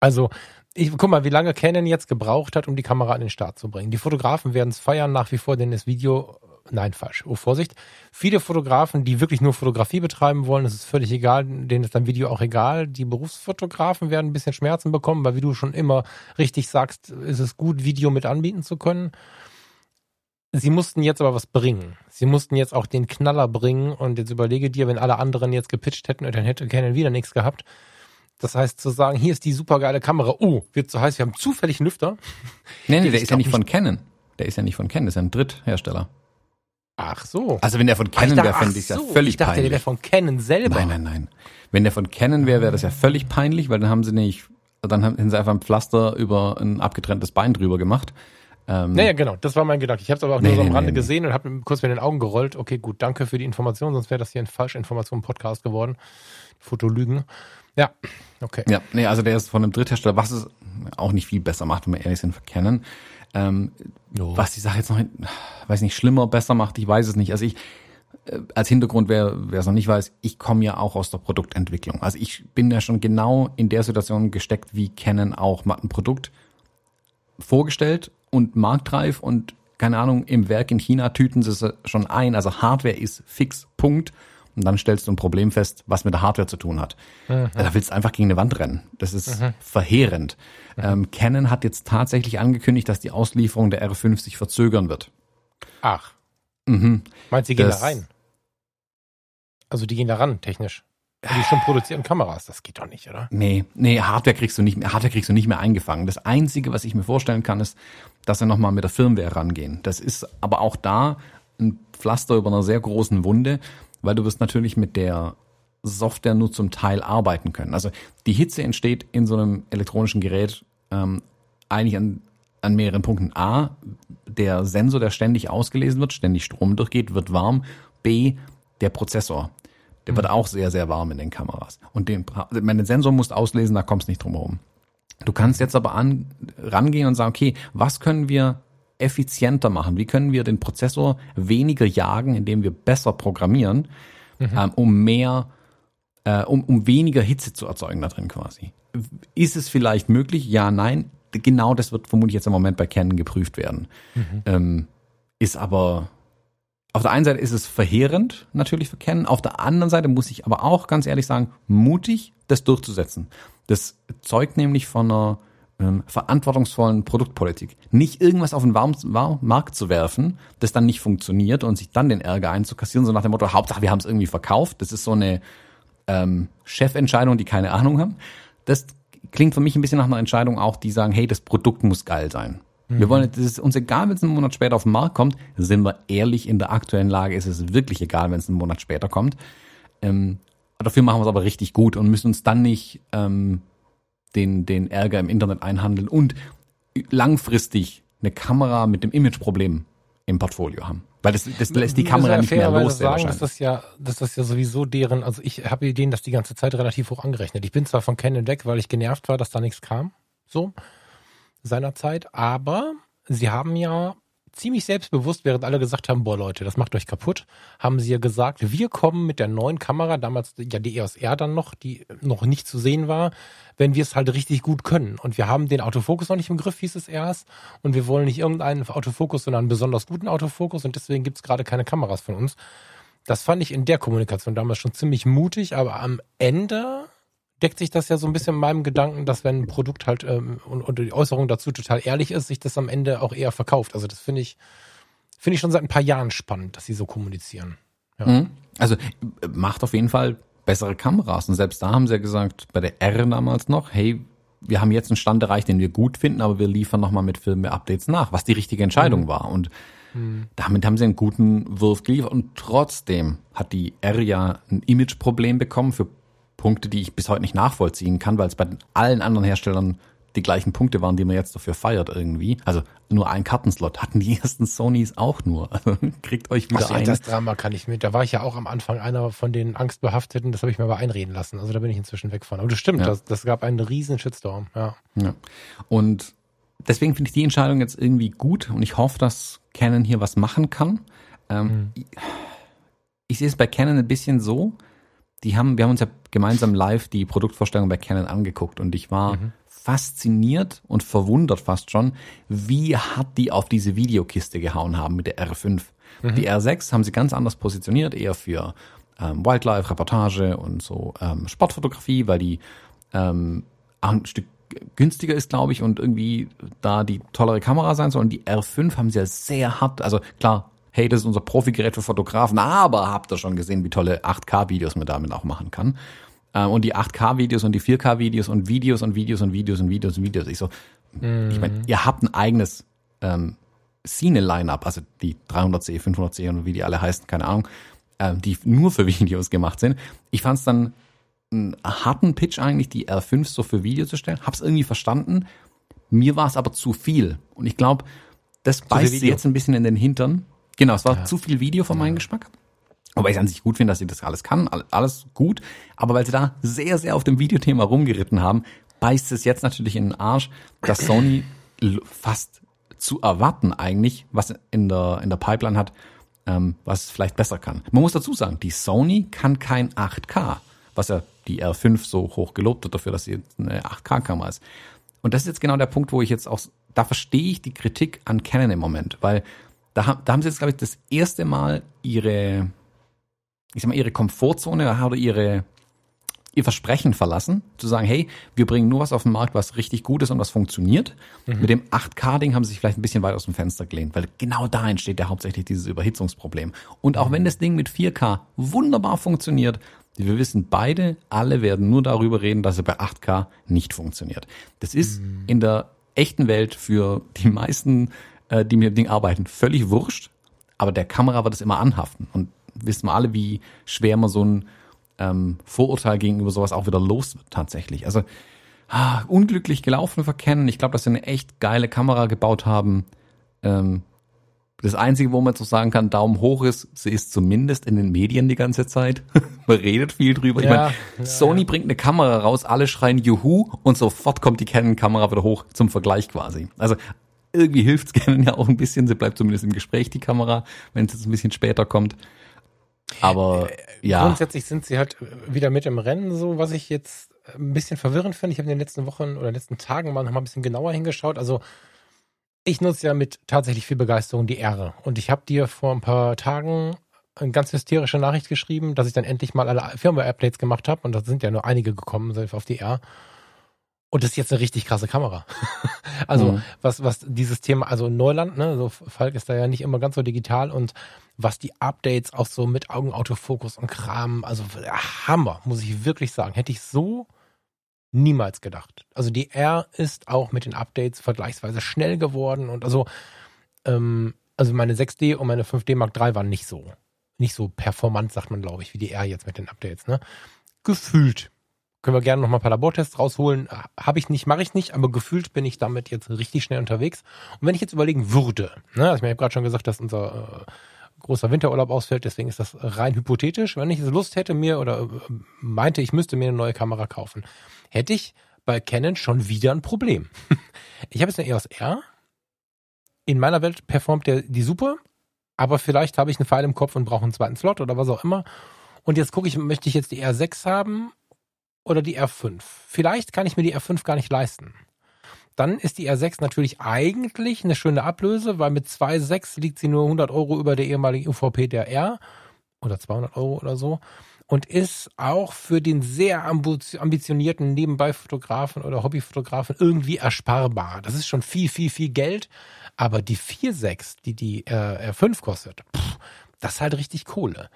Also, ich guck mal, wie lange Canon jetzt gebraucht hat, um die Kamera an den Start zu bringen. Die Fotografen werden es feiern nach wie vor, denn das Video, nein, falsch, oh Vorsicht. Viele Fotografen, die wirklich nur Fotografie betreiben wollen, das ist völlig egal, denen ist dann Video auch egal. Die Berufsfotografen werden ein bisschen Schmerzen bekommen, weil wie du schon immer richtig sagst, ist es gut, Video mit anbieten zu können. Sie mussten jetzt aber was bringen. Sie mussten jetzt auch den Knaller bringen und jetzt überlege dir, wenn alle anderen jetzt gepitcht hätten, dann hätte Canon wieder nichts gehabt. Das heißt zu sagen, hier ist die supergeile Kamera. Oh, wird so heiß, wir haben zufällig einen Lüfter. nee, nee, der ist ja nicht von Canon. Der ist ja nicht von Canon, das ist ja ein Dritthersteller. Ach so. Also wenn der von Canon wäre, fände ich es ja so, völlig ich dachte, der peinlich. wäre von Canon selber. Nein, nein, nein. Wenn der von Canon wäre, wäre das ja völlig peinlich, weil dann haben sie nicht, dann haben sie einfach ein Pflaster über ein abgetrenntes Bein drüber gemacht. Ähm, Naja, genau, das war mein Gedanke. Ich habe es aber auch Nee, nur so am Rande nee, nee. gesehen und habe kurz mit den Augen gerollt. Okay, gut, danke für die Information, sonst wäre das hier ein Falschinformation-Podcast geworden. Fotolügen. Ja, okay. Ja, nee, also der ist von einem Dritthersteller, was es auch nicht viel besser macht, wenn wir ehrlich sind, für Canon. Ähm, Jo. Was die Sache jetzt noch, weiß nicht, schlimmer, besser macht, ich weiß es nicht. Also ich, äh, als Hintergrund, wer wer es noch nicht weiß, ich komme ja auch aus der Produktentwicklung. Also ich bin ja schon genau in der Situation gesteckt, wie Canon auch mal ein Produkt vorgestellt und marktreif und keine Ahnung, im Werk in China tüten sie es schon ein. Also Hardware ist fix, Punkt. Und dann stellst du ein Problem fest, was mit der Hardware zu tun hat. Da willst du einfach gegen eine Wand rennen. Das ist verheerend. Ähm, Canon hat jetzt tatsächlich angekündigt, dass die Auslieferung der R50 verzögern wird. Ach, Mhm. meinst du, die gehen Das- da rein? Also die gehen da ran, technisch. Die schon produzierten Kameras, das geht doch nicht, oder? Nee, nee, Hardware kriegst du nicht mehr, Hardware kriegst du nicht mehr eingefangen. Das einzige, was ich mir vorstellen kann, ist, dass sie nochmal mit der Firmware rangehen. Das ist aber auch da ein Pflaster über einer sehr großen Wunde, weil du wirst natürlich mit der Software nur zum Teil arbeiten können. Also die Hitze entsteht in so einem elektronischen Gerät ähm, eigentlich an, an mehreren Punkten. A, der Sensor, der ständig ausgelesen wird, ständig Strom durchgeht, wird warm. B, der Prozessor. Der wird auch sehr, sehr warm in den Kameras. Und den, wenn den Sensor musst auslesen, da kommst nicht drum herum. Du kannst jetzt aber an, rangehen und sagen, okay, was können wir effizienter machen? Wie können wir den Prozessor weniger jagen, indem wir besser programmieren, ähm, um mehr, äh, um, um weniger Hitze zu erzeugen da drin quasi? Ist es vielleicht möglich? Ja, nein. Genau das wird vermutlich jetzt im Moment bei Canon geprüft werden. Ähm, ist aber auf der einen Seite ist es verheerend natürlich für Canon, auf der anderen Seite muss ich aber auch ganz ehrlich sagen, mutig, das durchzusetzen. Das zeugt nämlich von einer ähm, verantwortungsvollen Produktpolitik. Nicht irgendwas auf den Warm War Markt zu werfen, das dann nicht funktioniert und sich dann den Ärger einzukassieren, so nach dem Motto, Hauptsache wir haben es irgendwie verkauft. Das ist so eine ähm, Chefentscheidung, die keine Ahnung haben. Das klingt für mich ein bisschen nach einer Entscheidung auch, die sagen, hey, das Produkt muss geil sein. Wir wollen, das ist uns egal, wenn es einen Monat später auf den Markt kommt. Sind wir ehrlich, in der aktuellen Lage ist es wirklich egal, wenn es einen Monat später kommt. Ähm, dafür machen wir es aber richtig gut und müssen uns dann nicht ähm, den, den Ärger im Internet einhandeln und langfristig eine Kamera mit dem Imageproblem im Portfolio haben. Weil das, das lässt die Kamera nicht mehr los. sehr sagen, dass das ja, dass das ja sowieso deren, also ich habe denen das die ganze Zeit relativ hoch angerechnet. Ich bin zwar von Canon weg, weil ich genervt war, dass da nichts kam, so seinerzeit, aber sie haben ja ziemlich selbstbewusst, während alle gesagt haben, boah Leute, das macht euch kaputt, haben sie ja gesagt, wir kommen mit der neuen Kamera, damals ja die EOS R dann noch, die noch nicht zu sehen war, wenn wir es halt richtig gut können. Und wir haben den Autofokus noch nicht im Griff, hieß es erst. Und wir wollen nicht irgendeinen Autofokus, sondern einen besonders guten Autofokus. Und deswegen gibt es gerade keine Kameras von uns. Das fand ich in der Kommunikation damals schon ziemlich mutig, aber am Ende deckt sich das ja so ein bisschen in meinem Gedanken, dass wenn ein Produkt halt ähm, und, und die Äußerung dazu total ehrlich ist, sich das am Ende auch eher verkauft. Also das finde ich, finde ich schon seit ein paar Jahren spannend, dass sie so kommunizieren. Mhm. Also macht auf jeden Fall bessere Kameras. Und selbst da haben sie ja gesagt, bei der R damals noch, hey, wir haben jetzt einen Stand erreicht, den wir gut finden, aber wir liefern nochmal mit Firmware-Updates nach, was die richtige Entscheidung war. Und damit haben sie einen guten Wurf geliefert. Und trotzdem hat die R ja ein Imageproblem bekommen für Punkte, die ich bis heute nicht nachvollziehen kann, weil es bei allen anderen Herstellern die gleichen Punkte waren, die man jetzt dafür feiert irgendwie. Also nur ein Kartenslot hatten die ersten Sonys auch nur. Also kriegt euch wieder ein. das Drama kann ich mit. Da war ich ja auch am Anfang einer von den Angstbehafteten. Das habe ich mir aber einreden lassen. Also da bin ich inzwischen weg von. Aber das stimmt. Ja. Das, das gab einen riesen Shitstorm. Ja. Ja. Und deswegen finde ich die Entscheidung jetzt irgendwie gut und ich hoffe, dass Canon hier was machen kann. Ähm, ich, ich sehe es bei Canon ein bisschen so. Die haben, wir haben uns ja gemeinsam live die Produktvorstellung bei Canon angeguckt und ich war fasziniert und verwundert fast schon, wie hart die auf diese Videokiste gehauen haben mit der R5. Die R6 haben sie ganz anders positioniert, eher für ähm, Wildlife, Reportage und so ähm, Sportfotografie, weil die ähm, ein Stück günstiger ist, glaube ich, und irgendwie da die tollere Kamera sein soll. Und die R5 haben sie ja sehr hart, also klar, hey, das ist unser Profigerät für Fotografen, aber habt ihr schon gesehen, wie tolle 8K-Videos man damit auch machen kann. Ähm, Und die 8K-Videos und die 4K-Videos und Videos und Videos und Videos und Videos und Videos. Ich so, ich meine, ihr habt ein eigenes ähm, Cine-Line-Up, also die 300C, 500C und wie die alle heißen, keine Ahnung, ähm, die nur für Videos gemacht sind. Ich fand es dann einen harten Pitch eigentlich, die R5 so für Video zu stellen. Hab's irgendwie verstanden. Mir war es aber zu viel. Und ich glaube, das beißt sie jetzt ein bisschen in den Hintern. Genau, es war zu viel Video für meinen Geschmack. Wobei ich an sich gut finde, dass sie das alles kann, all- alles gut. Aber weil sie da sehr, sehr auf dem Videothema rumgeritten haben, beißt es jetzt natürlich in den Arsch, dass Sony fast zu erwarten eigentlich, was in der, in der Pipeline hat, ähm, was vielleicht besser kann. Man muss dazu sagen, die Sony kann kein 8K, was ja die R5 so hoch gelobt wird dafür, dass sie jetzt eine 8K-Kamera ist. Und das ist jetzt genau der Punkt, wo ich jetzt auch, da verstehe ich die Kritik an Canon im Moment, weil da, haben- da haben sie jetzt, glaube ich, das erste Mal ihre, ich sag mal, ihre Komfortzone oder ihre, ihr Versprechen verlassen, zu sagen, hey, wir bringen nur was auf den Markt, was richtig gut ist und was funktioniert. Mit dem 8K-Ding haben sie sich vielleicht ein bisschen weit aus dem Fenster gelehnt, weil genau da entsteht ja hauptsächlich dieses Überhitzungsproblem. Und auch wenn das Ding mit 4K wunderbar funktioniert, wir wissen beide, alle werden nur darüber reden, dass er bei 8K nicht funktioniert. Das ist in der echten Welt für die meisten, äh, die mit dem Ding arbeiten, völlig wurscht. Aber der Kamera wird es immer anhaften. Und wissen wir alle, wie schwer man so ein ähm, Vorurteil gegenüber sowas auch wieder los wird tatsächlich. Also ah, unglücklich gelaufen für Canon. Ich glaube, dass sie eine echt geile Kamera gebaut haben. Ähm, das Einzige, wo man so sagen kann, Daumen hoch ist, sie ist zumindest in den Medien die ganze Zeit. man redet viel drüber. Ich Ja, meine, ja, Sony bringt eine Kamera raus, alle schreien Juhu und sofort kommt die Canon-Kamera wieder hoch zum Vergleich quasi. Also irgendwie hilft's Canon ja auch ein bisschen. Sie bleibt zumindest im Gespräch, die Kamera, wenn es jetzt ein bisschen später kommt. Aber ja, Grundsätzlich sind sie halt wieder mit im Rennen, so was ich jetzt ein bisschen verwirrend finde. Ich habe in den letzten Wochen oder letzten Tagen mal noch mal ein bisschen genauer hingeschaut. Also ich nutze ja mit tatsächlich viel Begeisterung die R. Und ich habe dir vor ein paar Tagen eine ganz hysterische Nachricht geschrieben, dass ich dann endlich mal alle Firmware-Updates gemacht habe. Und da sind ja nur einige gekommen selbst auf die R. Und das ist jetzt eine richtig krasse Kamera. also Mhm. was, was dieses Thema, also Neuland, ne, so Falk ist da ja nicht immer ganz so digital und was die Updates auch so mit Augenautofokus und Kram, also Hammer, muss ich wirklich sagen. Hätte ich so niemals gedacht. Also die R ist auch mit den Updates vergleichsweise schnell geworden und also, ähm, also meine 6D und meine 5D Mark III waren nicht so, nicht so performant, sagt man, glaube ich, wie die R jetzt mit den Updates, ne? Gefühlt. Können wir gerne noch mal ein paar Labortests rausholen. Habe ich nicht, mache ich nicht, aber gefühlt bin ich damit jetzt richtig schnell unterwegs. Und wenn ich jetzt überlegen würde, ne, also ich habe gerade schon gesagt, dass unser äh, großer Winterurlaub ausfällt, deswegen ist das rein hypothetisch. Wenn ich jetzt Lust hätte mir oder äh, meinte, ich müsste mir eine neue Kamera kaufen, hätte ich bei Canon schon wieder ein Problem. ich habe jetzt eine EOS R. In meiner Welt performt der die super, aber vielleicht habe ich einen Pfeil im Kopf und brauche einen zweiten Slot oder was auch immer. Und jetzt gucke ich, möchte ich jetzt die R6 haben oder die R5? Vielleicht kann ich mir die R5 gar nicht leisten. Dann ist die R6 natürlich eigentlich eine schöne Ablöse, weil mit 2,6 liegt sie nur 100 Euro über der ehemaligen UVP der R oder 200 Euro oder so und ist auch für den sehr ambitionierten Nebenbei-Fotografen oder Hobbyfotografen irgendwie ersparbar. Das ist schon viel, viel, viel Geld, aber die 4,6, die die äh, R5 kostet, pff, das ist halt richtig Kohle.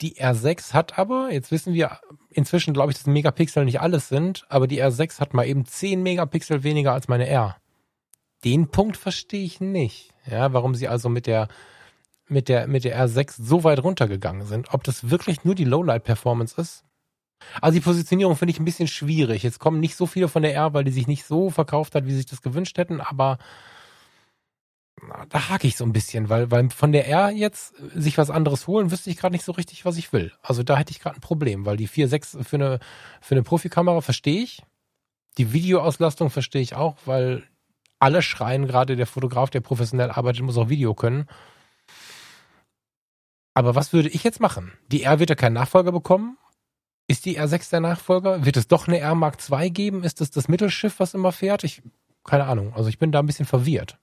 Die R6 hat aber, jetzt wissen wir inzwischen, glaube ich, dass Megapixel nicht alles sind, aber die R6 hat mal eben 10 Megapixel weniger als meine R. Den Punkt verstehe ich nicht. Ja, warum sie also mit der mit der mit der R6 so weit runtergegangen sind. Ob das wirklich nur die Lowlight Performance ist, Also die Positionierung finde ich ein bisschen schwierig. Jetzt kommen nicht so viele von der R, weil die sich nicht so verkauft hat, wie sie sich das gewünscht hätten, aber da hake ich so ein bisschen, weil, weil von der R jetzt sich was anderes holen, wüsste ich gerade nicht so richtig, was ich will. Also da hätte ich gerade ein Problem, weil die 4.6 für eine, für eine Profikamera verstehe ich. Die Videoauslastung verstehe ich auch, weil alle schreien gerade, der Fotograf, der professionell arbeitet, muss auch Video können. Aber was würde ich jetzt machen? Die R wird ja keinen Nachfolger bekommen. Ist die R6 der Nachfolger? Wird es doch eine R Mark II geben? Ist das das Mittelschiff, was immer fährt? Ich, keine Ahnung. Also ich bin da ein bisschen verwirrt.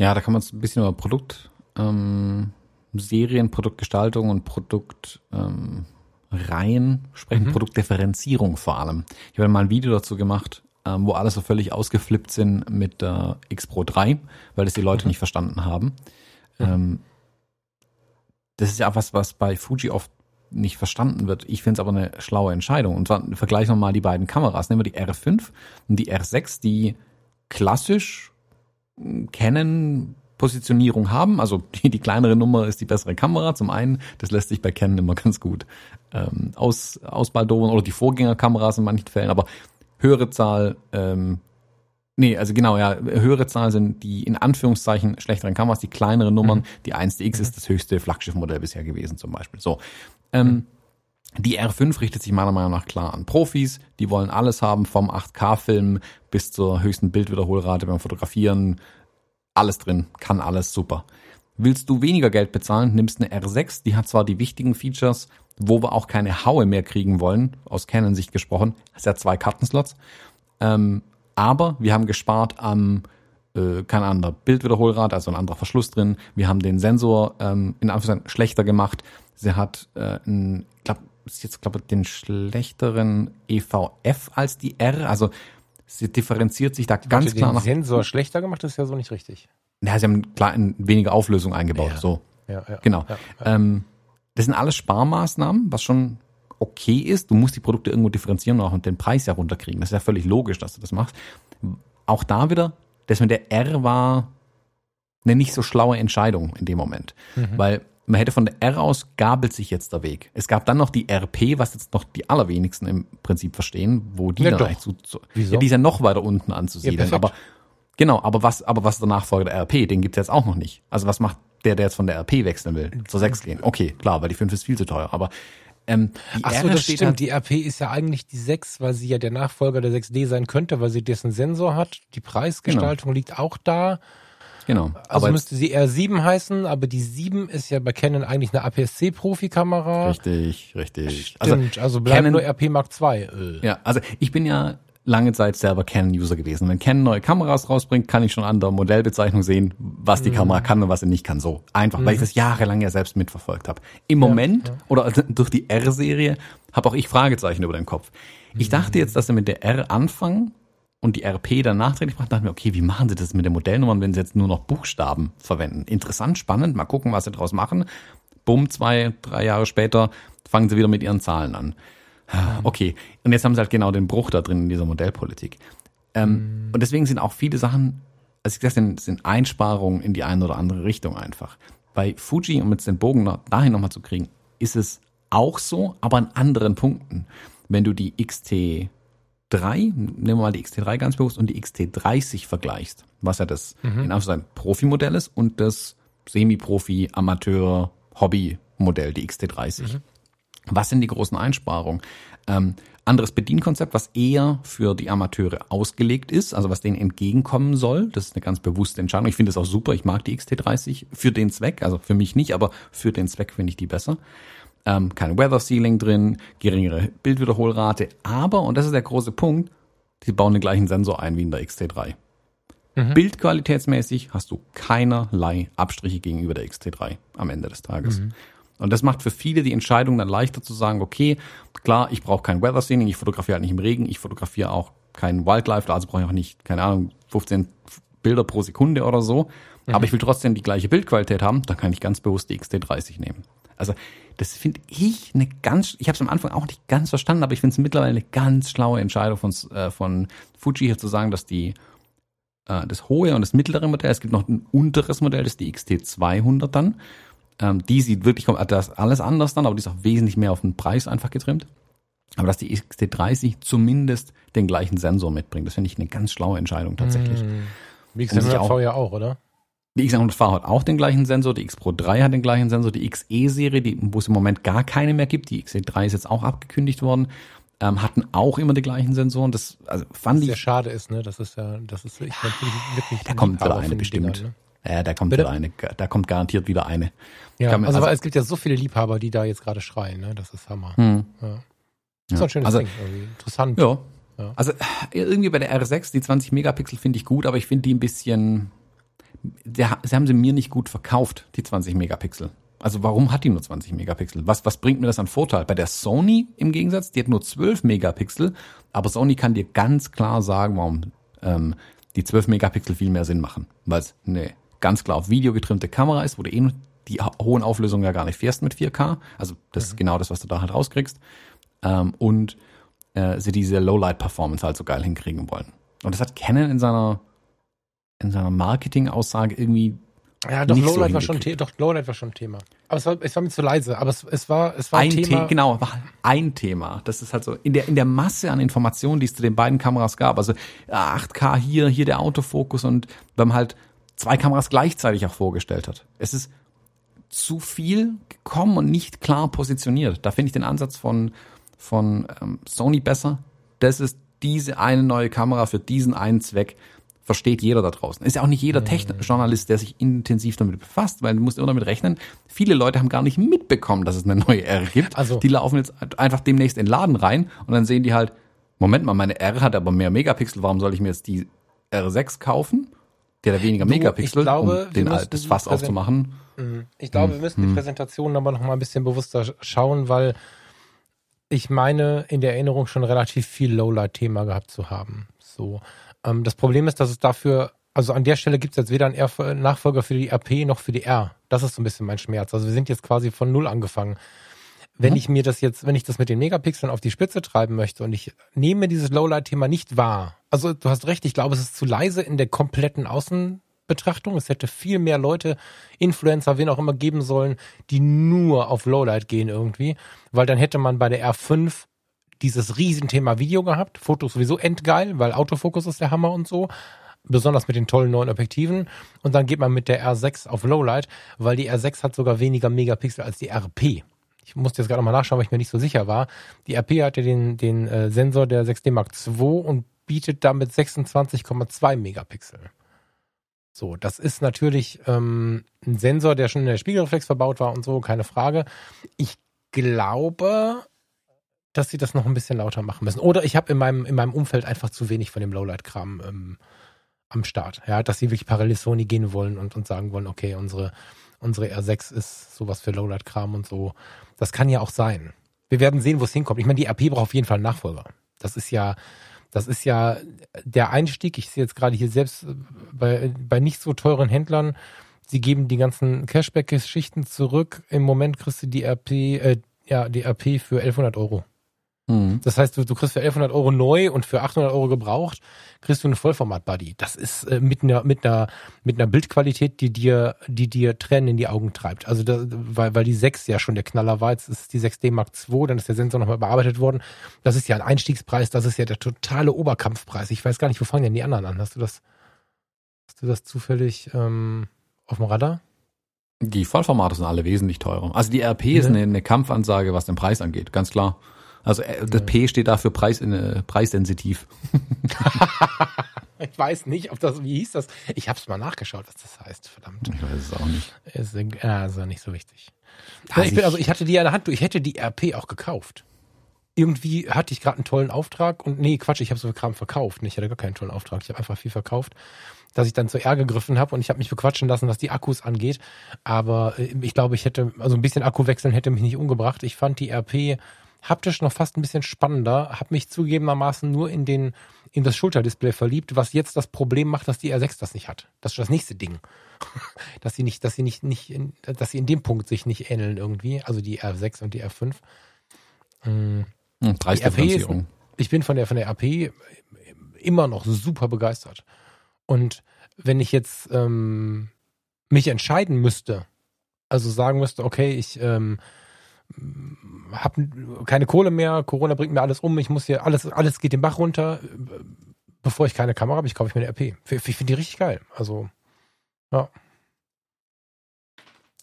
Ja, da kann man ein bisschen über Produkt, ähm, Serien, Produktgestaltung und Produktreihen ähm, sprechen, mhm. Produktdifferenzierung vor allem. Ich habe mal ein Video dazu gemacht, ähm, wo alle so völlig ausgeflippt sind mit der X Pro 3, weil das die Leute mhm. nicht verstanden haben. Mhm. Ähm, das ist ja was, was bei Fuji oft nicht verstanden wird. Ich finde es aber eine schlaue Entscheidung. Und zwar vergleichen wir mal die beiden Kameras. Nehmen wir die R5 und die R6, die klassisch Canon Positionierung haben. Also die, die kleinere Nummer ist die bessere Kamera. Zum einen, das lässt sich bei Canon immer ganz gut ähm, aus, ausbaldowern oder die Vorgängerkameras in manchen Fällen, aber höhere Zahl ähm, Nee, also genau, ja, höhere Zahlen sind die in Anführungszeichen schlechteren Kameras, die kleineren Nummern. Mhm. Die 1DX mhm. ist das höchste Flaggschiffmodell bisher gewesen zum Beispiel. So. Ähm, mhm. Die R5 richtet sich meiner Meinung nach klar an Profis. Die wollen alles haben, vom 8K-Film bis zur höchsten Bildwiederholrate beim Fotografieren. Alles drin, kann alles super. Willst du weniger Geld bezahlen, nimmst eine R6, die hat zwar die wichtigen Features, wo wir auch keine Haue mehr kriegen wollen, aus Canon-Sicht gesprochen, ist ja zwei Kartenslots. Ähm, aber wir haben gespart am äh, kein anderer Bildwiederholrad, also ein anderer Verschluss drin. Wir haben den Sensor ähm, in Anführungszeichen schlechter gemacht. Sie hat äh, ein, glaub, ist jetzt glaube den schlechteren EVF als die R. Also sie differenziert sich da ganz Warte, klar den nach. Sensor schlechter gemacht ist ja so nicht richtig. Ja, sie haben klar in weniger Auflösung eingebaut. Ja. So, ja, ja, genau. Ja, ja. Ähm, das sind alles Sparmaßnahmen, was schon okay ist. Du musst die Produkte irgendwo differenzieren und auch den Preis ja runterkriegen. Das ist ja völlig logisch, dass du das machst. Auch da wieder, das mit der R war eine nicht so schlaue Entscheidung in dem Moment. Mhm. Weil man hätte von der R aus gabelt sich jetzt der Weg. Es gab dann noch die RP, was jetzt noch die allerwenigsten im Prinzip verstehen, wo die Ja, dann zu, zu ja, die ist ja noch weiter unten anzusiedeln. Ja, aber genau, aber was, aber was ist der Nachfolger der RP? Den gibt's jetzt auch noch nicht. Also was macht der, der jetzt von der RP wechseln will, zur 6 gehen? Okay, klar, weil die 5 ist viel zu teuer. Aber ähm, die Ach so, R das steht stimmt. halt- Die RP ist ja eigentlich die 6, weil sie ja der Nachfolger der 6D sein könnte, weil sie dessen Sensor hat. Die Preisgestaltung liegt auch da. Genau. Also aber müsste sie R7 heißen, aber die 7 ist ja bei Canon eigentlich eine APS-C-Profikamera. richtig, richtig. Stimmt, also, bleibt Canon- nur RP Mark II. Äh. Ja, also ich bin ja lange Zeit selber Canon-User gewesen. Wenn Canon neue Kameras rausbringt, kann ich schon an der Modellbezeichnung sehen, was die Kamera kann und was sie nicht kann. So einfach, weil ich das jahrelang ja selbst mitverfolgt habe. Im Moment oder also durch die R-Serie habe auch ich Fragezeichen über den Kopf. Ich dachte jetzt, dass sie mit der R anfangen und die RP dann nachträglich machen, dachte mir, okay, wie machen sie das mit den Modellnummern, wenn sie jetzt nur noch Buchstaben verwenden? Interessant, spannend, mal gucken, was sie draus machen. Bumm, zwei, drei Jahre später fangen sie wieder mit ihren Zahlen an. Okay, und jetzt haben sie halt genau den Bruch da drin in dieser Modellpolitik. Ähm, Und deswegen sind auch viele Sachen, also ich gesagt, sind, sind Einsparungen in die eine oder andere Richtung einfach. Bei Fuji, um jetzt den Bogen noch, dahin nochmal zu kriegen, ist es auch so, aber an anderen Punkten. Wenn du die XT3, nehmen wir mal die XT3 ganz bewusst, und die XT30 vergleichst, was ja das in Anführungszeichen Profi-Modell ist und das Semi-Profi, Amateur, Hobby-Modell, die XT30. Was sind die großen Einsparungen? Ähm, anderes Bedienkonzept, was eher für die Amateure ausgelegt ist, also was denen entgegenkommen soll. Das ist eine ganz bewusste Entscheidung. Ich finde es auch super. Ich mag die XT30 für den Zweck, also für mich nicht, aber für den Zweck finde ich die besser. Ähm, kein Weather Sealing drin, geringere Bildwiederholrate, aber, und das ist der große Punkt, sie bauen den gleichen Sensor ein wie in der XT3. Bildqualitätsmäßig hast du keinerlei Abstriche gegenüber der XT3 am Ende des Tages. Und das macht für viele die Entscheidung dann leichter zu sagen, okay, klar, ich brauche kein Weather Sealing, ich fotografiere halt nicht im Regen, ich fotografiere auch kein Wildlife, also brauche ich auch nicht, keine Ahnung, 15 Bilder pro Sekunde oder so. Aber ich will trotzdem die gleiche Bildqualität haben, dann kann ich ganz bewusst die XT30 nehmen. Also das finde ich eine ganz, ich habe es am Anfang auch nicht ganz verstanden, aber ich finde es mittlerweile eine ganz schlaue Entscheidung von, äh, von Fuji hier zu sagen, dass die äh, das hohe und das mittlere Modell, es gibt noch ein unteres Modell, das ist die XT200 dann. Ähm, die sieht wirklich, das alles anders dann, aber die ist auch wesentlich mehr auf den Preis einfach getrimmt. Aber dass die XT30 zumindest den gleichen Sensor mitbringt, das finde ich eine ganz schlaue Entscheidung tatsächlich. Sich auch- X100V ja auch, oder? Die X100V hat auch den gleichen Sensor, die X Pro 3 hat den gleichen Sensor, die XE-Serie, die, wo es im Moment gar keine mehr gibt, die XE3 ist jetzt auch abgekündigt worden, ähm, hatten auch immer die gleichen Sensoren. Das also fand Sehr ich, schade ist, ne? Das ist ja, das ist ich natürlich wirklich. da kommt wieder eine bestimmt. Dingern, Ja, da kommt Bitte? wieder eine, da kommt garantiert wieder eine. Ja, man- also, also- es gibt ja so viele Liebhaber, die da jetzt gerade schreien, ne? Das ist Hammer. Hm. Ja. Ja. Das ist ein schönes Also- Ding, irgendwie. Interessant. Ja. Ja. Also irgendwie bei der R6, die 20 Megapixel finde ich gut, aber ich finde die ein bisschen, der, sie haben sie mir nicht gut verkauft, die 20 Megapixel. Also warum hat die nur 20 Megapixel? Was, was bringt mir das an Vorteil? Bei der Sony im Gegensatz, die hat nur 12 Megapixel, aber Sony kann dir ganz klar sagen, warum ähm, die 12 Megapixel viel mehr Sinn machen. Weil es eine ganz klar auf Video getrimmte Kamera ist, wo du eh die ho- hohen Auflösungen ja gar nicht fährst mit 4K. Also das ist genau das, was du da halt rauskriegst. Ähm, und äh, sie diese Lowlight-Performance halt so geil hinkriegen wollen. Und das hat Canon in seiner, in seiner Marketing-Aussage irgendwie Ja, doch, nicht so Lowlight war schon. The doch, Lowlight war schon Thema. Aber es war, es war mir zu leise. Aber es, es war, es war ein, Thema. Thema. Genau, war ein Thema. Das ist halt so in der, in der Masse an Informationen, die es zu den beiden Kameras gab. Also äh, 8K hier, hier der Autofokus und wenn man halt zwei Kameras gleichzeitig auch vorgestellt hat. Es ist zu viel gekommen und nicht klar positioniert. Da finde ich den Ansatz von, von ähm, Sony besser. Das ist diese eine neue Kamera für diesen einen Zweck. Versteht jeder da draußen. Ist ja auch nicht jeder Technikjournalist, der sich intensiv damit befasst, weil du musst immer damit rechnen, viele Leute haben gar nicht mitbekommen, dass es eine neue R gibt. Also- die laufen jetzt einfach demnächst in den Laden rein und dann sehen die halt, Moment mal, meine R hat aber mehr Megapixel, warum soll ich mir jetzt die R6 kaufen? Der hat weniger Du, Megapixel, glaube, um den, das Fass aufzumachen. Mhm. Ich glaube, wir müssen die Präsentation aber noch mal ein bisschen bewusster sch- schauen, weil ich meine, in der Erinnerung schon relativ viel Lowlight-Thema gehabt zu haben. So. Ähm, das Problem ist, dass es dafür, also an der Stelle gibt es jetzt weder einen Nachfolger für die RP noch für die R. Das ist so ein bisschen mein Schmerz. Also wir sind jetzt quasi von Null angefangen. Wenn ich mir das jetzt, wenn ich das mit den Megapixeln auf die Spitze treiben möchte und ich nehme dieses Lowlight-Thema nicht wahr, also du hast recht, ich glaube, es ist zu leise in der kompletten Außenbetrachtung. Es hätte viel mehr Leute, Influencer, wen auch immer geben sollen, die nur auf Lowlight gehen irgendwie, weil dann hätte man bei der R5 dieses Riesenthema Video gehabt, Fotos sowieso endgeil, weil Autofokus ist der Hammer und so, besonders mit den tollen neuen Objektiven und dann geht man mit der R6 auf Lowlight, weil die R6 hat sogar weniger Megapixel als die RP. Ich musste jetzt gerade mal nachschauen, weil ich mir nicht so sicher war. Die RP hatte den, den äh, Sensor der 6D Mark II und bietet damit 26,2 Megapixel. So, das ist natürlich ähm, ein Sensor, der schon in der Spiegelreflex verbaut war und so, keine Frage. Ich glaube, dass sie das noch ein bisschen lauter machen müssen. Oder ich habe in meinem, in meinem Umfeld einfach zu wenig von dem Lowlight-Kram ähm, am Start. Ja, dass sie wirklich parallel Sony gehen wollen und, und sagen wollen, okay, unsere, unsere R6 ist sowas für Lowlight-Kram und so. Das kann ja auch sein. Wir werden sehen, wo es hinkommt. Ich meine, die RP braucht auf jeden Fall einen Nachfolger. Das ist ja, das ist ja der Einstieg. Ich sehe jetzt gerade hier selbst äh, bei, bei nicht so teuren Händlern, sie geben die ganzen Cashback-Geschichten zurück. Im Moment kriegst du die RP, äh, ja, die RP für 1100 Euro. Mhm. Das heißt, du, du kriegst für 1100 Euro neu und für 800 Euro gebraucht, kriegst du einen Vollformat-Buddy. Das ist äh, mit einer mit einer mit einer Bildqualität, die dir die dir Tränen in die Augen treibt. Also da, weil weil die 6 ja schon der Knaller war, jetzt ist die 6D Mark II, dann ist der Sensor nochmal überarbeitet worden. Das ist ja ein Einstiegspreis, das ist ja der totale Oberkampfpreis. Ich weiß gar nicht, wo fangen denn die anderen an? Hast du das hast du das zufällig ähm, auf dem Radar? Die Vollformate sind alle wesentlich teurer. Also die RP ist Ne? eine, eine Kampfansage, was den Preis angeht, ganz klar. Also äh, das. P steht da für Preis, äh, preissensitiv. Ich weiß nicht, ob das, wie hieß das? Ich hab's mal nachgeschaut, was das heißt, verdammt. Ich weiß es auch nicht. Ist, äh, also nicht so wichtig. Also ich bin, also ich hatte die an der Hand, ich hätte die RP auch gekauft. Irgendwie hatte ich gerade einen tollen Auftrag und nee, Quatsch, ich habe so viel Kram verkauft. Ich hatte gar keinen tollen Auftrag. Ich habe einfach viel verkauft, dass ich dann zu R gegriffen habe und ich habe mich bequatschen lassen, was die Akkus angeht. Aber ich glaube, ich hätte, also ein bisschen Akku wechseln hätte mich nicht umgebracht. Ich fand die RP haptisch noch fast ein bisschen spannender, habe mich zugegebenermaßen nur in den in das Schulterdisplay verliebt, was jetzt das Problem macht, dass die R6 das nicht hat. Das ist das nächste Ding. dass sie nicht, dass sie nicht, nicht in, dass sie in dem Punkt sich nicht ähneln irgendwie, also die R6 und die R5. Mm, Hm, Preisdifferenzierung. Ich bin von der von der RP immer noch super begeistert. Und wenn ich jetzt ähm, mich entscheiden müsste, also sagen müsste, okay, ich ähm, habe keine Kohle mehr, Corona bringt mir alles um, ich muss hier, alles, alles geht den Bach runter. Bevor ich keine Kamera habe, ich kaufe ich mir eine RP. Ich finde die richtig geil. Also, ja.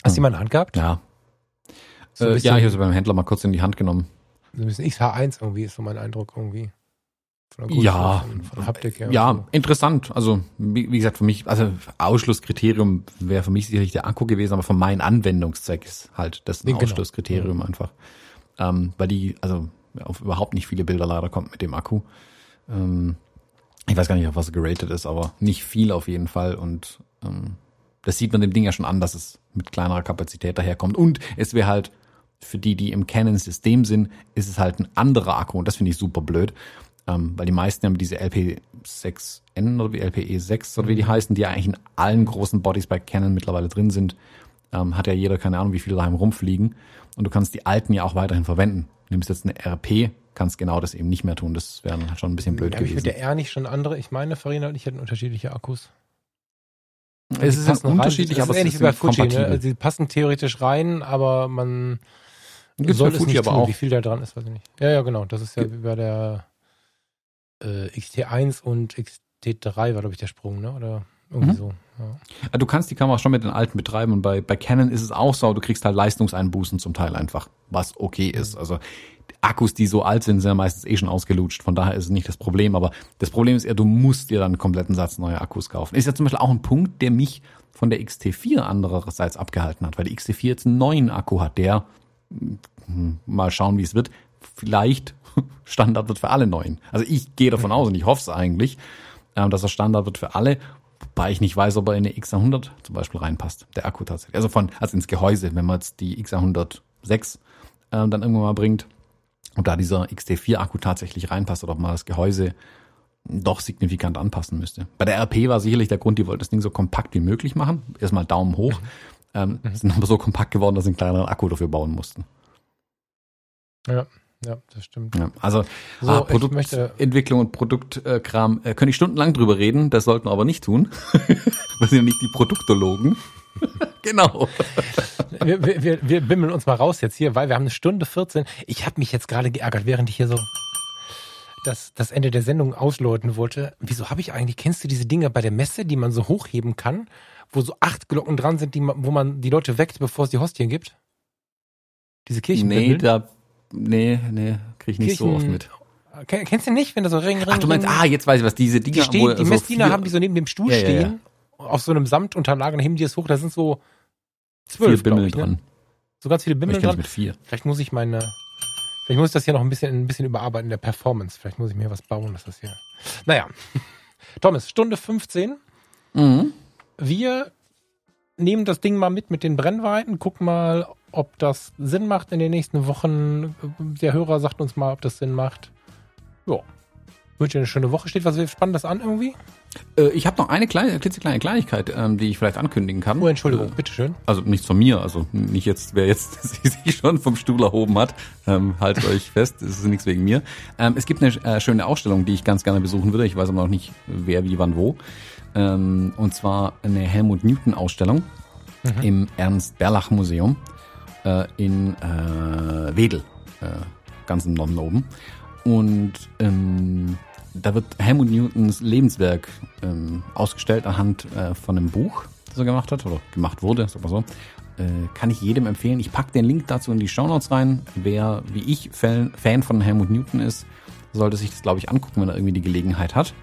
Hast du die mal in der Hand gehabt? Ja. So Äh, ja, ich habe sie beim Händler mal kurz in die Hand genommen. So ein bisschen XH1 irgendwie ist so mein Eindruck irgendwie. Von Ja. von, von. Ja, so. interessant. Also, wie, wie gesagt, für mich, also Ausschlusskriterium wäre für mich sicherlich der Akku gewesen, aber für meinen Anwendungszweck ist halt das ein genau. Ausschlusskriterium einfach. Ähm, weil die, also auf überhaupt nicht viele Bilder leider kommt mit dem Akku. Ähm, ich weiß gar nicht, auf was er geratet ist, aber nicht viel auf jeden Fall. Und ähm, das sieht man dem Ding ja schon an, dass es mit kleinerer Kapazität daherkommt. Und es wäre halt, für die, die im Canon-System sind, ist es halt ein anderer Akku. Und das finde ich super blöd. Ähm, weil die meisten haben diese LP6N oder wie LPE6 oder wie die heißen, die ja eigentlich in allen großen Bodies bei Canon mittlerweile drin sind. Ähm, hat ja jeder keine Ahnung, wie viele daheim rumfliegen. Und du kannst die alten ja auch weiterhin verwenden. Du nimmst jetzt eine RP, kannst genau das eben nicht mehr tun. Das wäre dann schon ein bisschen blöd Habe ich mit gewesen. der R nicht schon andere? Ich meine, Farina und ich hätten unterschiedliche Akkus. Es ist unterschiedlich, das aber ist es ähnlich ist wie bei Fuji. Ne? Also die passen theoretisch rein, aber man Gibt's soll es Fuji nicht aber tun. auch. Wie viel da dran ist, weiß ich nicht. Ja, ja, genau. Das ist ja wie bei der äh, XT1 und XT3 war, glaube ich, der Sprung, ne? Oder irgendwie Mhm. so. Ja. Ja, Du kannst die Kamera schon mit den alten betreiben und bei, bei Canon ist es auch so, du kriegst halt Leistungseinbußen zum Teil einfach, was okay ist. Also Akkus, die so alt sind, sind ja meistens eh schon ausgelutscht, von daher ist es nicht das Problem. Aber das Problem ist eher, du musst dir dann einen kompletten Satz neue Akkus kaufen. Ist ja zum Beispiel auch ein Punkt, der mich von der XT4 andererseits abgehalten hat, weil die XT4 jetzt einen neuen Akku hat, der hm, mal schauen, wie es wird, vielleicht Standard wird für alle neuen. Also ich gehe davon aus und ich hoffe es eigentlich, ähm, dass er Standard wird für alle, wobei ich nicht weiß, ob er in eine X100 zum Beispiel reinpasst, der Akku tatsächlich. Also von, also ins Gehäuse, wenn man jetzt die X106 ähm, dann irgendwann mal bringt, ob da dieser XT4-Akku tatsächlich reinpasst oder ob man das Gehäuse doch signifikant anpassen müsste. Bei der RP war sicherlich der Grund, die wollten das Ding so kompakt wie möglich machen. Erstmal Daumen hoch. Ähm, sind aber so kompakt geworden, dass sie einen kleineren Akku dafür bauen mussten. ja, ja, das stimmt. Ja, also So, ah, Produktentwicklung und Produktkram äh, könnte ich stundenlang drüber reden, das sollten wir aber nicht tun. wir sind ja nicht die Produktologen. genau. Wir, wir, wir, bimmeln uns mal raus jetzt hier, weil wir haben eine Stunde 14. Ich habe mich jetzt gerade geärgert, während ich hier so das, das Ende der Sendung ausläuten wollte. Wieso habe ich eigentlich, kennst du diese Dinger bei der Messe, die man so hochheben kann, wo so acht Glocken dran sind, die man, wo man die Leute weckt, bevor es die Hostien gibt? Diese Nee, Kirchenbimmel? da, nee, nee, krieg ich nicht so oft Kirchen- mit. Ken- Kennst du nicht, wenn da so Ring, Ring, Ach, du meinst, ah, jetzt weiß ich was, diese Dinger, die stehen, wo die so Messdiener haben die so neben dem Stuhl Ja, ja, ja. stehen, auf so einem Samtunterlagen, heben die es hoch, da sind so zwölf, Bimmel ich, ne? dran. So ganz viele Bimmel dran. mit vier. Vielleicht muss ich meine, vielleicht muss ich das hier noch ein bisschen, ein bisschen überarbeiten in der Performance. Vielleicht muss ich mir was bauen, dass das hier. Naja. Thomas, Stunde 15. Mhm. Wir nehmen das Ding mal mit mit den Brennweiten, gucken mal, ob das Sinn macht in den nächsten Wochen. Der Hörer sagt uns mal, ob das Sinn macht. Ja. Wünsche dir eine schöne Woche. Steht was Spannendes an irgendwie? Äh, ich habe noch eine kleine, klitzekleine Kleinigkeit, ähm, die ich vielleicht ankündigen kann. Oh, Entschuldigung, Äh, bitteschön. also nichts von mir, also nicht jetzt, wer jetzt sich schon vom Stuhl erhoben hat, ähm, haltet euch fest, es ist nichts wegen mir. Ähm, es gibt eine äh, schöne Ausstellung, die ich ganz gerne besuchen würde, ich weiß aber noch nicht, wer, wie, wann, wo. Ähm, und zwar eine Helmut Newton Ausstellung im Ernst Berlach Museum äh, in äh, Wedel, äh, ganz im Norden oben. Und ähm, da wird Helmut Newtons Lebenswerk ähm, ausgestellt anhand äh, von einem Buch, das er gemacht hat, oder gemacht wurde, sag mal so. Äh, kann ich jedem empfehlen. Ich packe den Link dazu in die Shownotes rein. Wer, wie ich, Fan, Fan von Helmut Newton ist, sollte sich das, glaube ich, angucken, wenn er irgendwie die Gelegenheit hat.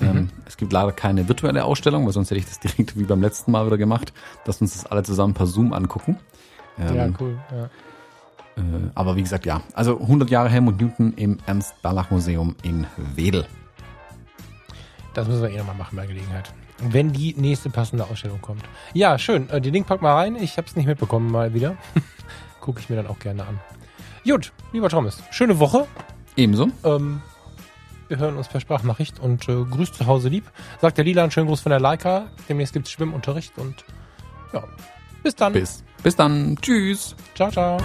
Ähm, es gibt leider keine virtuelle Ausstellung, weil sonst hätte ich das direkt wie beim letzten Mal wieder gemacht, dass wir uns das alle zusammen per Zoom angucken. Ähm, Ja, cool. Ja. äh, aber wie gesagt, ja. Also 100 Jahre Helmut Newton im Ernst-Barlach-Museum in Wedel. Das müssen wir eh nochmal machen bei Gelegenheit. Wenn die nächste passende Ausstellung kommt. Ja, schön. Äh, Den Link pack mal rein. Ich habe es nicht mitbekommen mal wieder. Gucke ich mir dann auch gerne an. Gut, lieber Thomas, schöne Woche. Ebenso. Ähm, wir hören uns per Sprachnachricht und äh, grüßt zu Hause lieb. Sagt der Lila einen schönen Gruß von der Leica. Demnächst gibt es Schwimmunterricht und ja, bis dann. Bis, bis dann. Tschüss. Ciao, ciao.